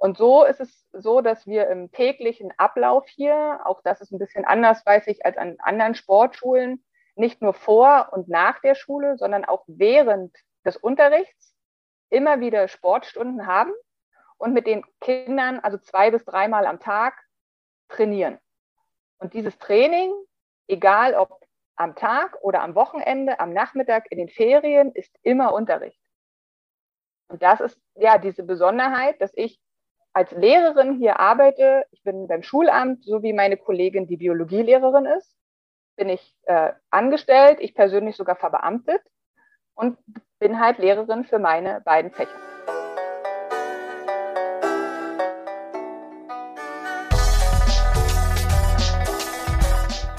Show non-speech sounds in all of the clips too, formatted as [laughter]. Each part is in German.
Und so ist es so, dass wir im täglichen Ablauf hier, auch das ist ein bisschen anders, weiß ich, als an anderen Sportschulen, nicht nur vor und nach der Schule, sondern auch während des Unterrichts immer wieder Sportstunden haben und mit den Kindern also zwei bis dreimal am Tag trainieren. Und dieses Training, egal ob am Tag oder am Wochenende, am Nachmittag, in den Ferien, ist immer Unterricht. Und das ist ja diese Besonderheit, dass ich als Lehrerin hier arbeite. Ich bin beim Schulamt, so wie meine Kollegin, die Biologielehrerin ist, bin ich äh, angestellt, ich persönlich sogar verbeamtet und bin halt Lehrerin für meine beiden Fächer.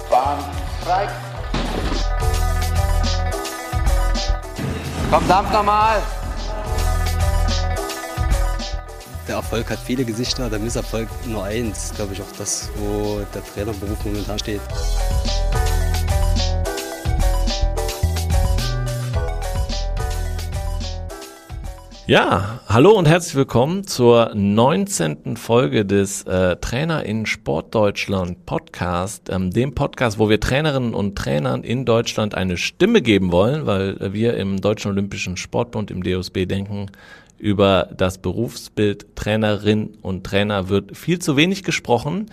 Bahn frei. Komm, dampf nochmal. Der Erfolg hat viele Gesichter, der Misserfolg nur eins. Glaube ich auch das, wo der Trainerberuf momentan steht. Ja, hallo und herzlich willkommen zur 19. Folge des äh, Trainer in Sportdeutschland Podcast, ähm, dem Podcast, wo wir Trainerinnen und Trainern in Deutschland eine Stimme geben wollen, weil wir im Deutschen Olympischen Sportbund im DOSB denken, über das Berufsbild Trainerin und Trainer wird viel zu wenig gesprochen,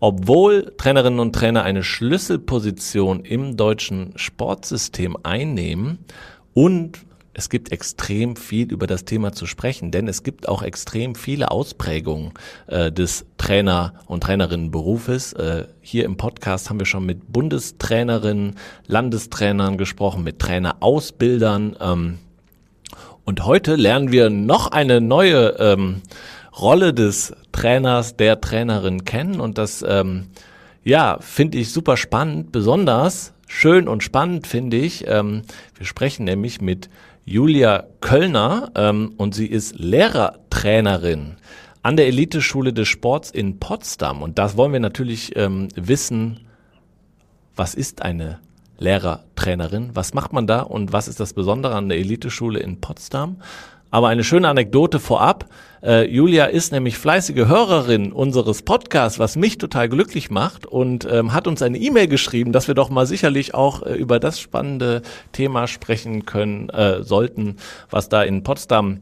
obwohl Trainerinnen und Trainer eine Schlüsselposition im deutschen Sportsystem einnehmen und es gibt extrem viel über das Thema zu sprechen, denn es gibt auch extrem viele Ausprägungen äh, des Trainer- und Trainerinnenberufes. Äh, hier im Podcast haben wir schon mit Bundestrainerinnen, Landestrainern gesprochen, mit Trainerausbildern. Ähm, und heute lernen wir noch eine neue ähm, Rolle des Trainers, der Trainerin kennen. Und das, ähm, ja, finde ich super spannend. Besonders schön und spannend finde ich. Ähm, wir sprechen nämlich mit Julia Köllner ähm, und sie ist Lehrertrainerin an der Eliteschule des Sports in Potsdam. Und das wollen wir natürlich ähm, wissen. Was ist eine Lehrertrainerin. Was macht man da und was ist das Besondere an der Eliteschule in Potsdam? Aber eine schöne Anekdote vorab. Äh, Julia ist nämlich fleißige Hörerin unseres Podcasts, was mich total glücklich macht und ähm, hat uns eine E-Mail geschrieben, dass wir doch mal sicherlich auch äh, über das spannende Thema sprechen können äh, sollten, was da in Potsdam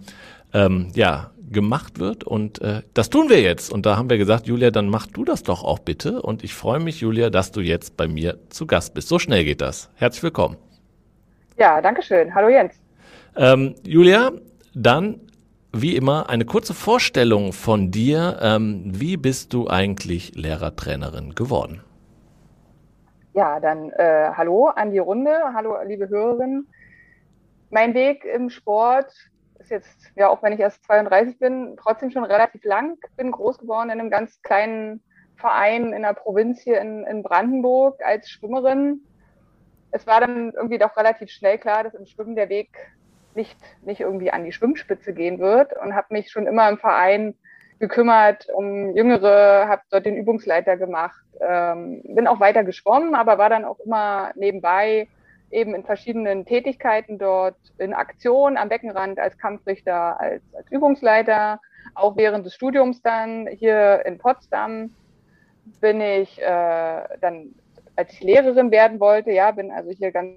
ähm, ja gemacht wird. Und äh, das tun wir jetzt. Und da haben wir gesagt, Julia, dann mach du das doch auch bitte. Und ich freue mich, Julia, dass du jetzt bei mir zu Gast bist. So schnell geht das. Herzlich willkommen. Ja, danke schön. Hallo Jens. Ähm, Julia, dann wie immer eine kurze Vorstellung von dir. Ähm, wie bist du eigentlich Lehrertrainerin geworden? Ja, dann äh, hallo an die Runde, hallo liebe Hörerinnen. Mein Weg im Sport ist jetzt, ja, auch wenn ich erst 32 bin, trotzdem schon relativ lang. Bin groß geworden in einem ganz kleinen Verein in der Provinz hier in, in Brandenburg als Schwimmerin. Es war dann irgendwie doch relativ schnell klar, dass im Schwimmen der Weg nicht, nicht irgendwie an die Schwimmspitze gehen wird und habe mich schon immer im Verein gekümmert um Jüngere, habe dort den Übungsleiter gemacht, ähm, bin auch weiter geschwommen, aber war dann auch immer nebenbei eben in verschiedenen Tätigkeiten dort in Aktion am Beckenrand als Kampfrichter, als, als Übungsleiter, auch während des Studiums dann hier in Potsdam bin ich äh, dann, als ich Lehrerin werden wollte, ja, bin also hier ganz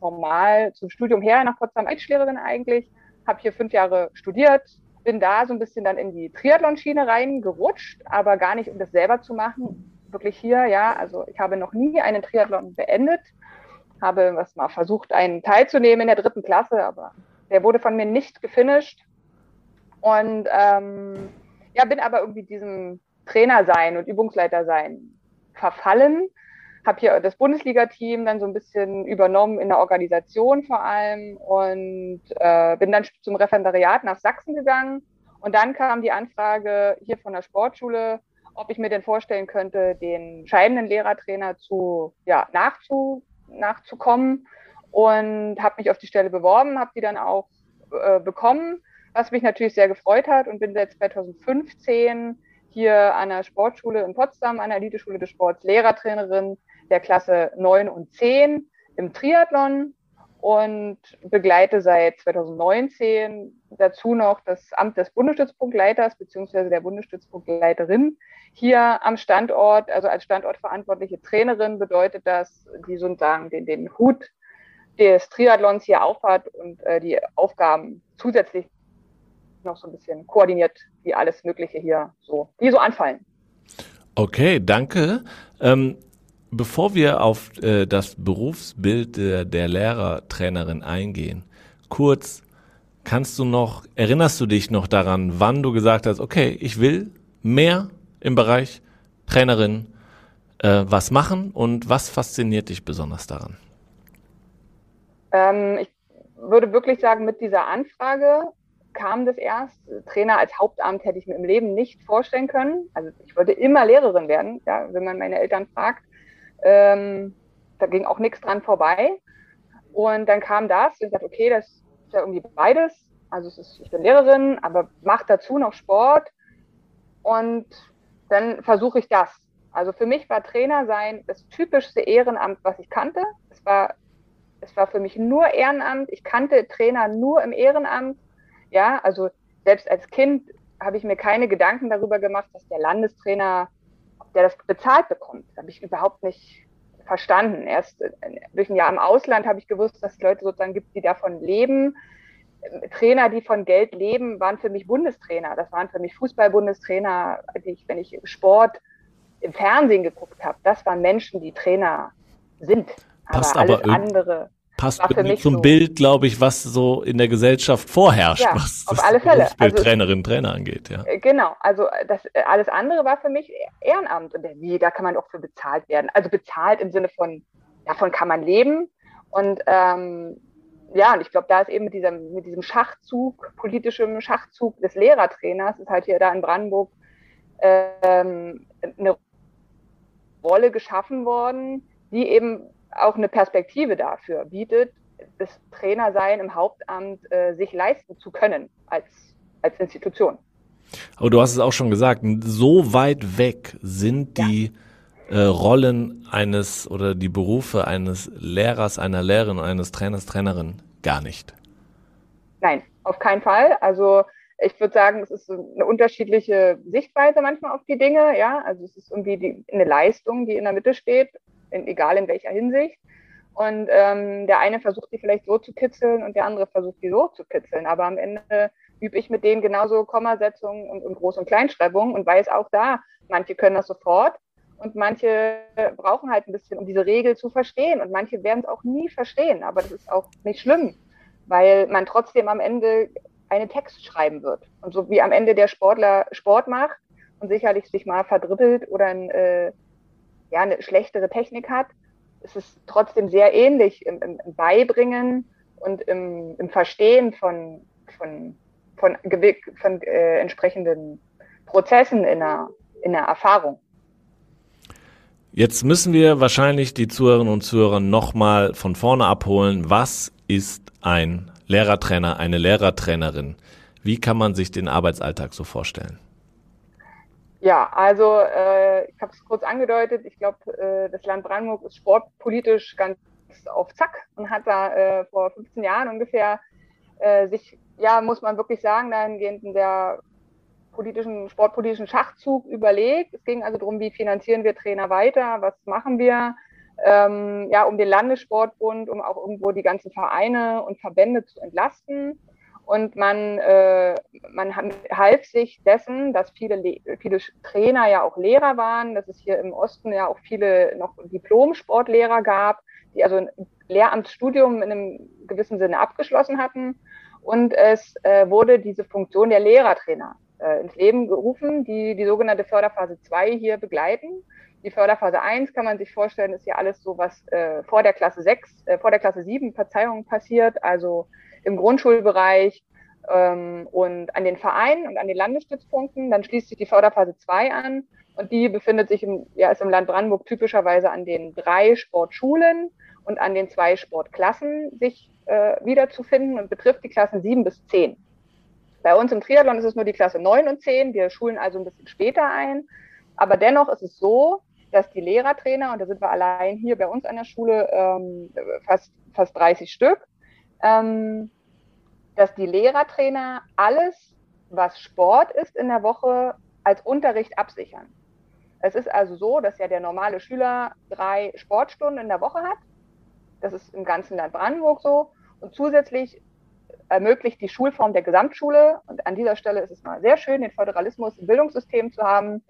normal zum Studium her nach Potsdam als Lehrerin eigentlich, habe hier fünf Jahre studiert, bin da so ein bisschen dann in die Triathlon-Schiene reingerutscht, aber gar nicht, um das selber zu machen, wirklich hier, ja, also ich habe noch nie einen Triathlon beendet, habe was mal versucht, einen teilzunehmen in der dritten Klasse, aber der wurde von mir nicht gefinisht. Und ähm, ja, bin aber irgendwie diesem Trainer sein und Übungsleiter sein verfallen. Habe hier das Bundesliga-Team dann so ein bisschen übernommen in der Organisation vor allem und äh, bin dann zum Referendariat nach Sachsen gegangen. Und dann kam die Anfrage hier von der Sportschule, ob ich mir denn vorstellen könnte, den scheidenden Lehrertrainer zu, ja, nachzu, nachzukommen. Und habe mich auf die Stelle beworben, habe die dann auch äh, bekommen, was mich natürlich sehr gefreut hat und bin seit 2015 hier an der Sportschule in Potsdam, an der Eliteschule des Sports, Lehrertrainerin der Klasse 9 und 10 im Triathlon und begleite seit 2019 dazu noch das Amt des Bundesstützpunktleiters bzw. der Bundesstützpunktleiterin hier am Standort. Also als standortverantwortliche Trainerin bedeutet das, die sozusagen den, den Hut des Triathlons hier aufhat und äh, die Aufgaben zusätzlich noch so ein bisschen koordiniert, wie alles Mögliche hier so, die so anfallen. Okay, danke. Ähm, bevor wir auf äh, das Berufsbild der, der Lehrertrainerin eingehen, kurz, kannst du noch, erinnerst du dich noch daran, wann du gesagt hast, okay, ich will mehr im Bereich Trainerin äh, was machen und was fasziniert dich besonders daran? Ähm, ich würde wirklich sagen, mit dieser Anfrage kam das erst. Trainer als Hauptamt hätte ich mir im Leben nicht vorstellen können. Also ich wollte immer Lehrerin werden, ja, wenn man meine Eltern fragt. Ähm, da ging auch nichts dran vorbei. Und dann kam das und ich dachte, okay, das ist ja irgendwie beides. Also ist, ich bin Lehrerin, aber mache dazu noch Sport. Und dann versuche ich das. Also für mich war Trainer sein das typischste Ehrenamt, was ich kannte. Es war, es war für mich nur Ehrenamt. Ich kannte Trainer nur im Ehrenamt. Ja, also selbst als Kind habe ich mir keine Gedanken darüber gemacht, dass der Landestrainer, der das bezahlt bekommt, habe ich überhaupt nicht verstanden. Erst äh, durch ein Jahr im Ausland habe ich gewusst, dass es Leute sozusagen gibt, die davon leben. Trainer, die von Geld leben, waren für mich Bundestrainer. Das waren für mich Fußball-Bundestrainer, die ich, wenn ich Sport im Fernsehen geguckt habe, das waren Menschen, die Trainer sind. Passt aber, alles aber andere passt zum so. Bild, glaube ich, was so in der Gesellschaft vorherrscht, ja, was auf das alle Fälle. Also, Trainerinnen, Trainer angeht. Ja. Äh, genau, also das äh, alles andere war für mich Ehrenamt und wie, da kann man auch für bezahlt werden. Also bezahlt im Sinne von, davon kann man leben und ähm, ja, und ich glaube, da ist eben mit diesem, mit diesem Schachzug, politischem Schachzug des Lehrertrainers, ist halt hier da in Brandenburg ähm, eine Rolle geschaffen worden, die eben auch eine Perspektive dafür bietet, das Trainersein im Hauptamt äh, sich leisten zu können als, als Institution. Aber du hast es auch schon gesagt, so weit weg sind die ja. äh, Rollen eines oder die Berufe eines Lehrers, einer Lehrerin, eines Trainers, Trainerin gar nicht. Nein, auf keinen Fall. Also ich würde sagen, es ist eine unterschiedliche Sichtweise manchmal auf die Dinge. Ja, also es ist irgendwie die, eine Leistung, die in der Mitte steht in, egal in welcher Hinsicht. Und ähm, der eine versucht die vielleicht so zu kitzeln und der andere versucht die so zu kitzeln. Aber am Ende übe ich mit denen genauso Kommasetzungen und, und Groß- und Kleinschreibungen und weiß auch da, manche können das sofort und manche brauchen halt ein bisschen, um diese Regel zu verstehen. Und manche werden es auch nie verstehen. Aber das ist auch nicht schlimm, weil man trotzdem am Ende einen Text schreiben wird. Und so wie am Ende der Sportler Sport macht und sicherlich sich mal verdribbelt oder ein äh, ja, eine schlechtere Technik hat, ist es trotzdem sehr ähnlich im, im, im Beibringen und im, im Verstehen von, von, von, von äh, entsprechenden Prozessen in der, in der Erfahrung. Jetzt müssen wir wahrscheinlich die Zuhörerinnen und Zuhörer nochmal von vorne abholen. Was ist ein Lehrertrainer, eine Lehrertrainerin? Wie kann man sich den Arbeitsalltag so vorstellen? Ja, also äh, ich habe es kurz angedeutet. Ich glaube, äh, das Land Brandenburg ist sportpolitisch ganz auf Zack und hat da äh, vor 15 Jahren ungefähr äh, sich, ja, muss man wirklich sagen, dahingehend in der politischen, sportpolitischen Schachzug überlegt. Es ging also darum, wie finanzieren wir Trainer weiter, was machen wir, ähm, ja, um den Landessportbund, um auch irgendwo die ganzen Vereine und Verbände zu entlasten. Und man, äh, man half sich dessen, dass viele, viele Trainer ja auch Lehrer waren, dass es hier im Osten ja auch viele noch Diplom-Sportlehrer gab, die also ein Lehramtsstudium in einem gewissen Sinne abgeschlossen hatten. Und es äh, wurde diese Funktion der Lehrertrainer äh, ins Leben gerufen, die die sogenannte Förderphase 2 hier begleiten. Die Förderphase 1 kann man sich vorstellen, ist ja alles so, was äh, vor der Klasse 6, äh, vor der Klasse 7, Verzeihung, passiert. Also im Grundschulbereich ähm, und an den Vereinen und an den Landesstützpunkten. Dann schließt sich die Förderphase 2 an und die befindet sich im, ja, ist im Land Brandenburg typischerweise an den drei Sportschulen und an den zwei Sportklassen sich äh, wiederzufinden und betrifft die Klassen 7 bis 10. Bei uns im Triathlon ist es nur die Klasse 9 und 10. Wir schulen also ein bisschen später ein. Aber dennoch ist es so, dass die Lehrertrainer, und da sind wir allein hier bei uns an der Schule ähm, fast, fast 30 Stück, ähm, dass die Lehrertrainer alles, was Sport ist in der Woche, als Unterricht absichern. Es ist also so, dass ja der normale Schüler drei Sportstunden in der Woche hat. Das ist im ganzen Land Brandenburg so. Und zusätzlich ermöglicht die Schulform der Gesamtschule, und an dieser Stelle ist es mal sehr schön, den Föderalismus im Bildungssystem zu haben,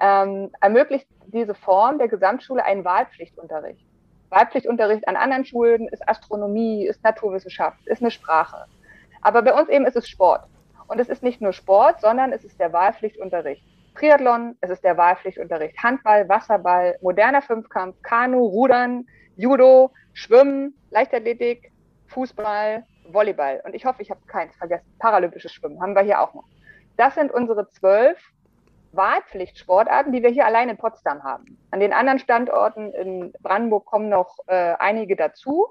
ähm, ermöglicht diese Form der Gesamtschule einen Wahlpflichtunterricht. Wahlpflichtunterricht an anderen Schulen ist Astronomie, ist Naturwissenschaft, ist eine Sprache. Aber bei uns eben ist es Sport. Und es ist nicht nur Sport, sondern es ist der Wahlpflichtunterricht. Triathlon, es ist der Wahlpflichtunterricht. Handball, Wasserball, moderner Fünfkampf, Kanu, Rudern, Judo, Schwimmen, Leichtathletik, Fußball, Volleyball. Und ich hoffe, ich habe keins vergessen. Paralympisches Schwimmen haben wir hier auch noch. Das sind unsere zwölf Wahlpflichtsportarten, die wir hier allein in Potsdam haben. An den anderen Standorten in Brandenburg kommen noch äh, einige dazu.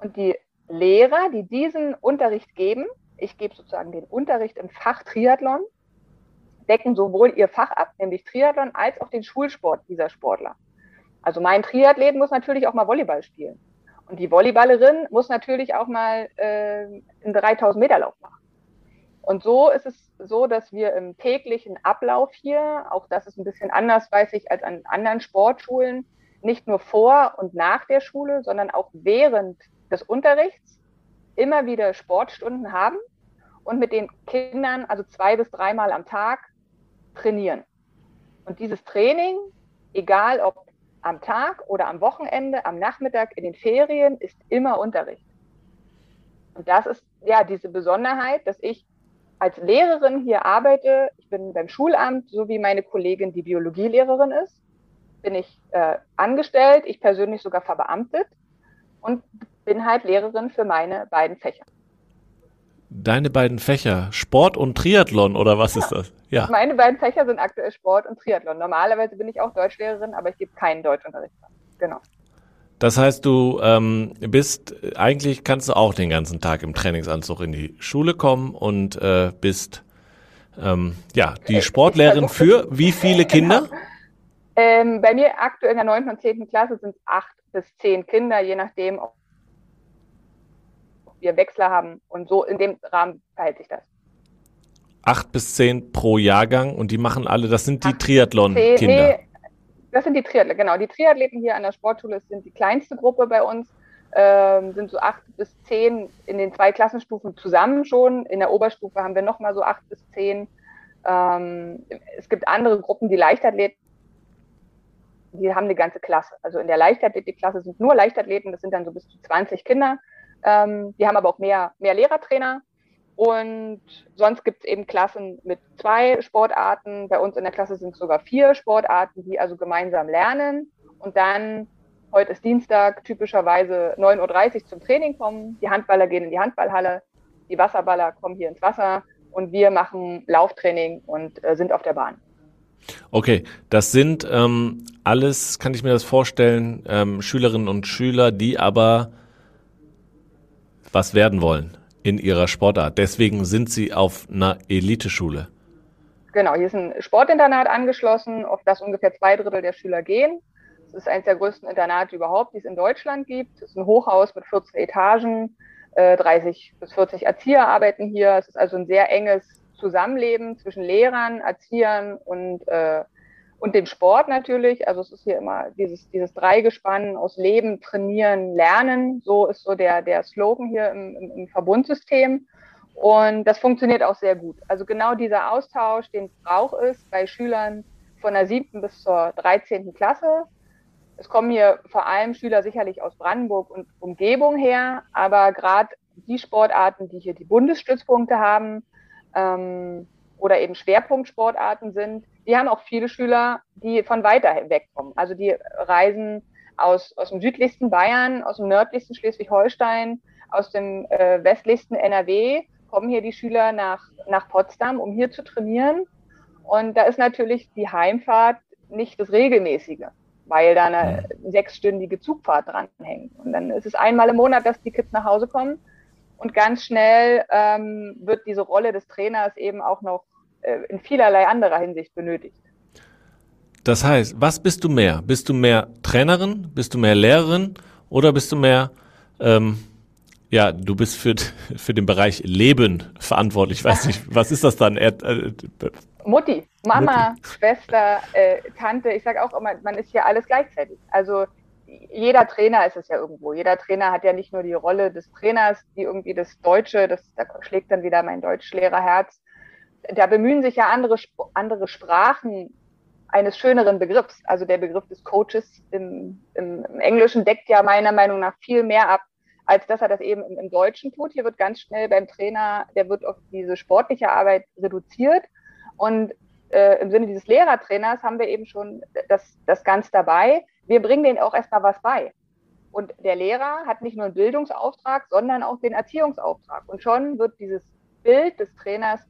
Und die Lehrer, die diesen Unterricht geben, ich gebe sozusagen den Unterricht im Fach Triathlon, decken sowohl ihr Fach ab, nämlich Triathlon, als auch den Schulsport dieser Sportler. Also mein Triathlet muss natürlich auch mal Volleyball spielen. Und die Volleyballerin muss natürlich auch mal äh, einen 3000 Meter Lauf machen. Und so ist es so, dass wir im täglichen Ablauf hier, auch das ist ein bisschen anders, weiß ich, als an anderen Sportschulen, nicht nur vor und nach der Schule, sondern auch während des Unterrichts immer wieder Sportstunden haben und mit den Kindern also zwei bis dreimal am Tag trainieren. Und dieses Training, egal ob am Tag oder am Wochenende, am Nachmittag, in den Ferien, ist immer Unterricht. Und das ist ja diese Besonderheit, dass ich als Lehrerin hier arbeite. Ich bin beim Schulamt, so wie meine Kollegin, die Biologielehrerin ist, bin ich äh, angestellt, ich persönlich sogar verbeamtet und bin halt Lehrerin für meine beiden Fächer. Deine beiden Fächer, Sport und Triathlon oder was ja. ist das? Ja. Meine beiden Fächer sind aktuell Sport und Triathlon. Normalerweise bin ich auch Deutschlehrerin, aber ich gebe keinen Deutschunterricht. Genau. Das heißt, du ähm, bist, eigentlich kannst du auch den ganzen Tag im Trainingsanzug in die Schule kommen und äh, bist ähm, ja die Sportlehrerin für [laughs] wie viele Kinder? Genau. Ähm, bei mir aktuell in der 9. und 10. Klasse sind es acht bis zehn Kinder, je nachdem, ob wir Wechsler haben. Und so in dem Rahmen verhält sich das. Acht bis zehn pro Jahrgang und die machen alle, das sind die Triathlon-Kinder. Nee, das sind die Triathleten, genau. Die Triathleten hier an der Sportschule sind die kleinste Gruppe bei uns. Ähm, sind so acht bis zehn in den zwei Klassenstufen zusammen schon. In der Oberstufe haben wir nochmal so acht bis zehn. Ähm, es gibt andere Gruppen, die Leichtathleten, die haben eine ganze Klasse. Also in der Leichtathletikklasse sind nur Leichtathleten, das sind dann so bis zu 20 Kinder. Ähm, die haben aber auch mehr, mehr Lehrertrainer. Und sonst gibt es eben Klassen mit zwei Sportarten. Bei uns in der Klasse sind es sogar vier Sportarten, die also gemeinsam lernen. Und dann, heute ist Dienstag, typischerweise 9.30 Uhr zum Training kommen. Die Handballer gehen in die Handballhalle, die Wasserballer kommen hier ins Wasser und wir machen Lauftraining und äh, sind auf der Bahn. Okay, das sind ähm, alles, kann ich mir das vorstellen, ähm, Schülerinnen und Schüler, die aber was werden wollen in ihrer Sportart. Deswegen sind sie auf einer Eliteschule. Genau, hier ist ein Sportinternat angeschlossen, auf das ungefähr zwei Drittel der Schüler gehen. Es ist eines der größten Internate überhaupt, die es in Deutschland gibt. Es ist ein Hochhaus mit 14 Etagen, 30 äh, bis 40 Erzieher arbeiten hier. Es ist also ein sehr enges Zusammenleben zwischen Lehrern, Erziehern und äh, und dem Sport natürlich. Also es ist hier immer dieses, dieses Dreigespann aus Leben, Trainieren, Lernen. So ist so der, der Slogan hier im, im, im Verbundsystem. Und das funktioniert auch sehr gut. Also genau dieser Austausch, den braucht es bei Schülern von der siebten bis zur 13. Klasse. Es kommen hier vor allem Schüler sicherlich aus Brandenburg und Umgebung her, aber gerade die Sportarten, die hier die Bundesstützpunkte haben ähm, oder eben Schwerpunktsportarten sind, die haben auch viele Schüler, die von weiter weg kommen. Also die reisen aus, aus dem südlichsten Bayern, aus dem nördlichsten Schleswig-Holstein, aus dem äh, westlichsten NRW, kommen hier die Schüler nach, nach Potsdam, um hier zu trainieren. Und da ist natürlich die Heimfahrt nicht das Regelmäßige, weil da eine sechsstündige Zugfahrt dranhängt. Und dann ist es einmal im Monat, dass die Kids nach Hause kommen. Und ganz schnell ähm, wird diese Rolle des Trainers eben auch noch äh, in vielerlei anderer Hinsicht benötigt. Das heißt, was bist du mehr? Bist du mehr Trainerin? Bist du mehr Lehrerin? Oder bist du mehr ähm, Ja, du bist für, [laughs] für den Bereich Leben verantwortlich. Ich weiß nicht, [laughs] was ist das dann? Äh, Mutti, Mama, Mutti. Schwester, äh, Tante. Ich sage auch immer, man ist hier alles gleichzeitig. Also jeder Trainer ist es ja irgendwo. Jeder Trainer hat ja nicht nur die Rolle des Trainers, die irgendwie das Deutsche, das, da schlägt dann wieder mein Deutschlehrerherz. Da bemühen sich ja andere, andere Sprachen eines schöneren Begriffs. Also der Begriff des Coaches im, im, im Englischen deckt ja meiner Meinung nach viel mehr ab, als dass er das eben im, im Deutschen tut. Hier wird ganz schnell beim Trainer, der wird auf diese sportliche Arbeit reduziert. Und äh, im Sinne dieses Lehrertrainers haben wir eben schon das, das ganz dabei. Wir bringen denen auch erstmal was bei. Und der Lehrer hat nicht nur einen Bildungsauftrag, sondern auch den Erziehungsauftrag. Und schon wird dieses Bild des Trainers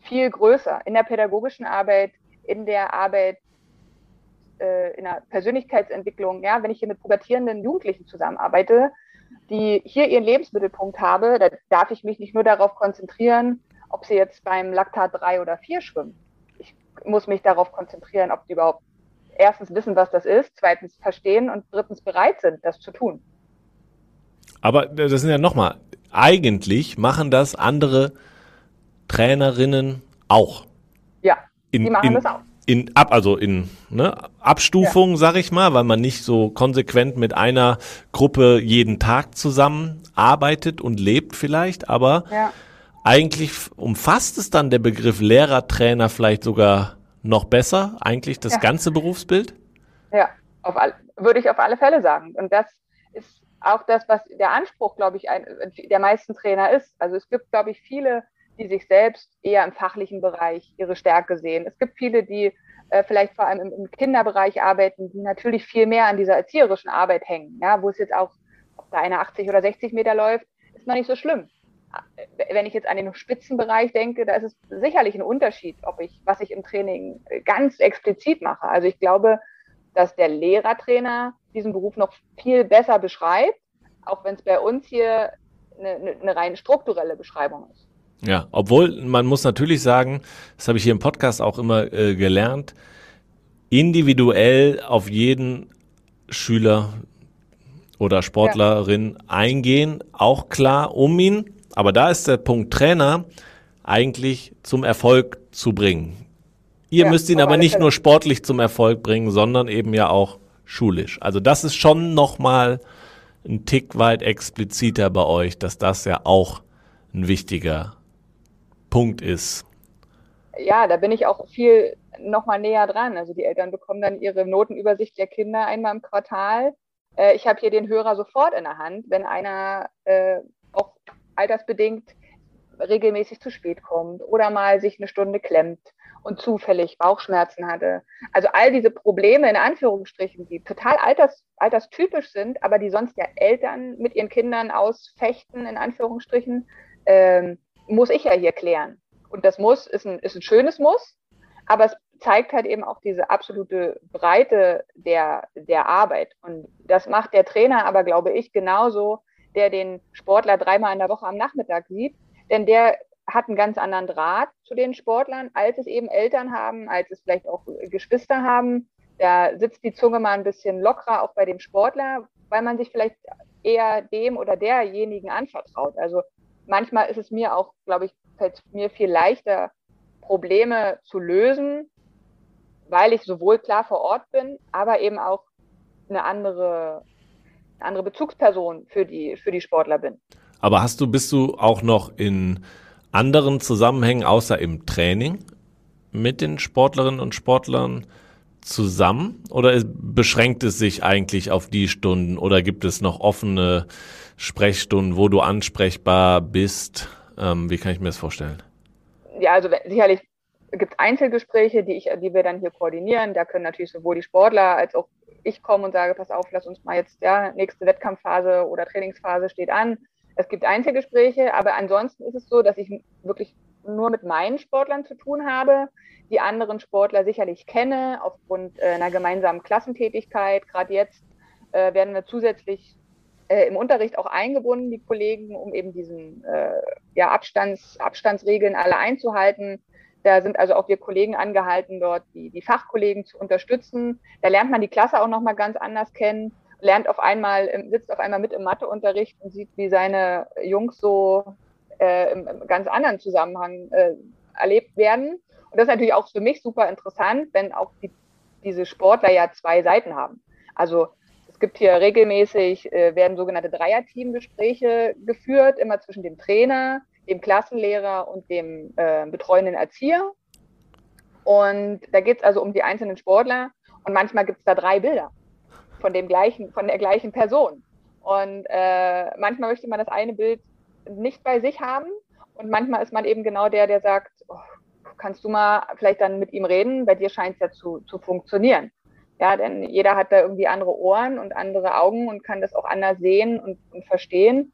viel größer in der pädagogischen Arbeit, in der Arbeit, äh, in der Persönlichkeitsentwicklung. Ja, wenn ich hier mit pubertierenden Jugendlichen zusammenarbeite, die hier ihren Lebensmittelpunkt habe, da darf ich mich nicht nur darauf konzentrieren, ob sie jetzt beim Laktat 3 oder 4 schwimmen. Ich muss mich darauf konzentrieren, ob die überhaupt erstens wissen, was das ist, zweitens verstehen und drittens bereit sind, das zu tun. Aber das sind ja nochmal, eigentlich machen das andere Trainerinnen auch. Ja, in, die machen in, das auch. In, ab, also in ne, Abstufung, ja. sag ich mal, weil man nicht so konsequent mit einer Gruppe jeden Tag zusammen arbeitet und lebt vielleicht, aber ja. eigentlich umfasst es dann der Begriff Lehrer, Trainer vielleicht sogar noch besser, eigentlich das ja. ganze Berufsbild? Ja, auf all, würde ich auf alle Fälle sagen. Und das ist auch das, was der Anspruch, glaube ich, ein, der meisten Trainer ist. Also es gibt, glaube ich, viele die sich selbst eher im fachlichen Bereich ihre Stärke sehen. Es gibt viele, die äh, vielleicht vor allem im, im, Kinderbereich arbeiten, die natürlich viel mehr an dieser erzieherischen Arbeit hängen, ja, wo es jetzt auch, ob da einer 80 oder 60 Meter läuft, ist noch nicht so schlimm. Wenn ich jetzt an den Spitzenbereich denke, da ist es sicherlich ein Unterschied, ob ich, was ich im Training ganz explizit mache. Also ich glaube, dass der Lehrertrainer diesen Beruf noch viel besser beschreibt, auch wenn es bei uns hier eine, eine, eine rein strukturelle Beschreibung ist. Ja, obwohl man muss natürlich sagen, das habe ich hier im Podcast auch immer äh, gelernt, individuell auf jeden Schüler oder Sportlerin ja. eingehen, auch klar um ihn. Aber da ist der Punkt Trainer eigentlich zum Erfolg zu bringen. Ihr ja, müsst ihn aber nicht nur sportlich zum Erfolg bringen, sondern eben ja auch schulisch. Also das ist schon nochmal ein Tick weit expliziter bei euch, dass das ja auch ein wichtiger Punkt ist. Ja, da bin ich auch viel nochmal näher dran. Also die Eltern bekommen dann ihre Notenübersicht der Kinder einmal im Quartal. Äh, ich habe hier den Hörer sofort in der Hand, wenn einer äh, altersbedingt regelmäßig zu spät kommt oder mal sich eine Stunde klemmt und zufällig Bauchschmerzen hatte. Also all diese Probleme in Anführungsstrichen, die total alters, alterstypisch sind, aber die sonst ja Eltern mit ihren Kindern ausfechten, in Anführungsstrichen, ähm, muss ich ja hier klären. Und das Muss ist ein, ist ein schönes Muss, aber es zeigt halt eben auch diese absolute Breite der, der Arbeit. Und das macht der Trainer aber, glaube ich, genauso, der den Sportler dreimal in der Woche am Nachmittag sieht. Denn der hat einen ganz anderen Draht zu den Sportlern, als es eben Eltern haben, als es vielleicht auch Geschwister haben. Da sitzt die Zunge mal ein bisschen lockerer auch bei dem Sportler, weil man sich vielleicht eher dem oder derjenigen anvertraut. Also manchmal ist es mir auch, glaube ich, fällt mir viel leichter, Probleme zu lösen, weil ich sowohl klar vor Ort bin, aber eben auch eine andere, eine andere Bezugsperson für die, für die Sportler bin. Aber hast du, bist du auch noch in anderen Zusammenhängen außer im Training mit den Sportlerinnen und Sportlern zusammen oder beschränkt es sich eigentlich auf die Stunden oder gibt es noch offene Sprechstunden, wo du ansprechbar bist? Ähm, wie kann ich mir das vorstellen? Ja, also sicherlich gibt es Einzelgespräche, die, ich, die wir dann hier koordinieren. Da können natürlich sowohl die Sportler als auch ich kommen und sage, pass auf, lass uns mal jetzt, ja, nächste Wettkampfphase oder Trainingsphase steht an. Es gibt Einzelgespräche, aber ansonsten ist es so, dass ich wirklich nur mit meinen Sportlern zu tun habe, die anderen Sportler sicherlich kenne, aufgrund äh, einer gemeinsamen Klassentätigkeit. Gerade jetzt äh, werden wir zusätzlich äh, im Unterricht auch eingebunden, die Kollegen, um eben diesen äh, ja, Abstands, Abstandsregeln alle einzuhalten. Da sind also auch wir Kollegen angehalten, dort die, die Fachkollegen zu unterstützen. Da lernt man die Klasse auch nochmal ganz anders kennen. lernt auf einmal, sitzt auf einmal mit im Matheunterricht und sieht, wie seine Jungs so äh, im, im, ganz anderen Zusammenhang äh, erlebt werden. Und das ist natürlich auch für mich super interessant, wenn auch die, diese Sportler ja zwei Seiten haben. Also es gibt hier regelmäßig, äh, werden sogenannte Dreierteamgespräche geführt, immer zwischen dem Trainer, dem Klassenlehrer und dem äh, betreuenden Erzieher. Und da geht es also um die einzelnen Sportler und manchmal gibt es da drei Bilder von dem gleichen, von der gleichen Person. Und äh, manchmal möchte man das eine Bild nicht bei sich haben und manchmal ist man eben genau der, der sagt, oh, kannst du mal vielleicht dann mit ihm reden, bei dir scheint es ja zu, zu funktionieren. Ja, denn jeder hat da irgendwie andere Ohren und andere Augen und kann das auch anders sehen und, und verstehen.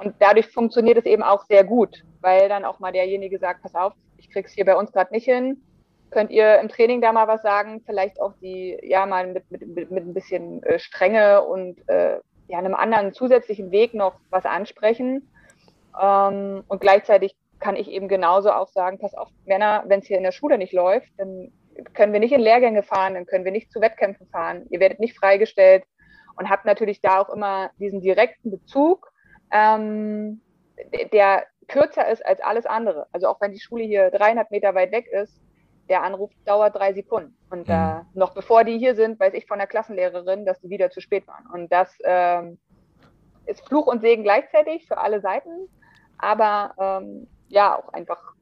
Und dadurch funktioniert es eben auch sehr gut, weil dann auch mal derjenige sagt, pass auf, ich krieg's hier bei uns gerade nicht hin. Könnt ihr im Training da mal was sagen? Vielleicht auch die, ja, mal mit, mit, mit, ein bisschen äh, Strenge und äh, ja, einem anderen zusätzlichen Weg noch was ansprechen. Ähm, und gleichzeitig kann ich eben genauso auch sagen, pass auf, Männer, wenn es hier in der Schule nicht läuft, dann können wir nicht in Lehrgänge fahren, dann können wir nicht zu Wettkämpfen fahren, ihr werdet nicht freigestellt und habt natürlich da auch immer diesen direkten Bezug, ähm, der kürzer ist als alles andere. Also auch wenn die Schule hier 300 Meter weit weg ist, der Anruf dauert drei Sekunden. Und mhm. äh, noch bevor die hier sind, weiß ich von der Klassenlehrerin, dass die wieder zu spät waren. Und das ähm, ist Fluch und Segen gleichzeitig für alle Seiten. Aber ähm, ja, auch einfach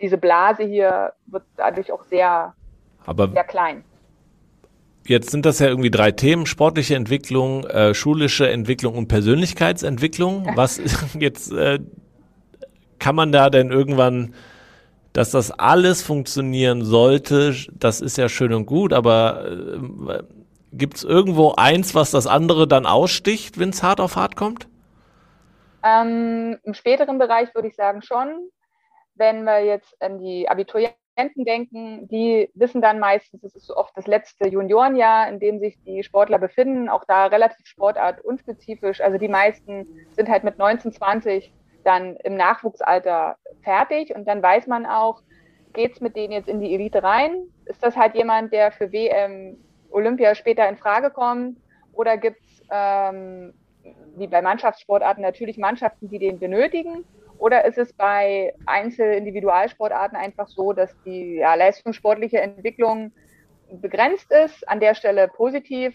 diese Blase hier wird dadurch auch sehr, Aber sehr klein. Jetzt sind das ja irgendwie drei Themen: sportliche Entwicklung, äh, schulische Entwicklung und Persönlichkeitsentwicklung. Was [laughs] jetzt äh, kann man da denn irgendwann, dass das alles funktionieren sollte? Das ist ja schön und gut, aber äh, gibt es irgendwo eins, was das andere dann aussticht, wenn es hart auf hart kommt? Ähm, Im späteren Bereich würde ich sagen schon. Wenn wir jetzt an die Abiturienten denken, die wissen dann meistens, es ist so oft das letzte Juniorenjahr, in dem sich die Sportler befinden, auch da relativ sportartunspezifisch. Also die meisten sind halt mit 19, 20 dann im Nachwuchsalter fertig und dann weiß man auch, geht es mit denen jetzt in die Elite rein? Ist das halt jemand, der für WM Olympia später in Frage kommt? Oder gibt es ähm, wie bei Mannschaftssportarten natürlich Mannschaften, die den benötigen? Oder ist es bei Einzel-Individualsportarten einfach so, dass die ja, leistungssportliche Entwicklung begrenzt ist, an der Stelle positiv,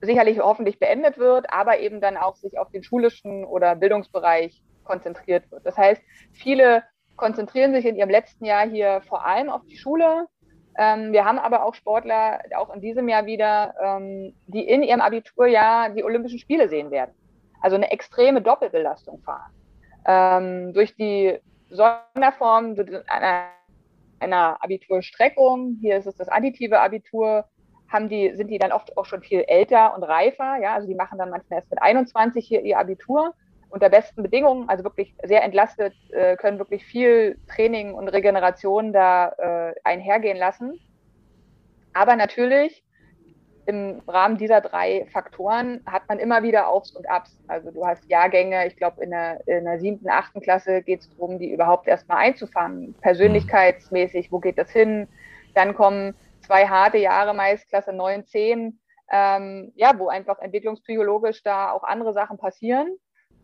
sicherlich hoffentlich beendet wird, aber eben dann auch sich auf den schulischen oder Bildungsbereich konzentriert wird. Das heißt, viele konzentrieren sich in ihrem letzten Jahr hier vor allem auf die Schule, ähm, wir haben aber auch Sportler, auch in diesem Jahr wieder, ähm, die in ihrem Abiturjahr die Olympischen Spiele sehen werden. Also eine extreme Doppelbelastung fahren. Ähm, durch die Sonderform einer, einer Abiturstreckung, hier ist es das additive Abitur, haben die, sind die dann oft auch schon viel älter und reifer. Ja? Also die machen dann manchmal erst mit 21 hier ihr Abitur unter besten Bedingungen, also wirklich sehr entlastet, äh, können wirklich viel Training und Regeneration da äh, einhergehen lassen. Aber natürlich im Rahmen dieser drei Faktoren hat man immer wieder Aufs und Abs. Also du hast Jahrgänge, ich glaube in der, in der siebten, achten Klasse geht es darum, die überhaupt erstmal einzufangen, persönlichkeitsmäßig, wo geht das hin? Dann kommen zwei harte Jahre meist, Klasse 9, 10, ähm, ja, wo einfach entwicklungspsychologisch da auch andere Sachen passieren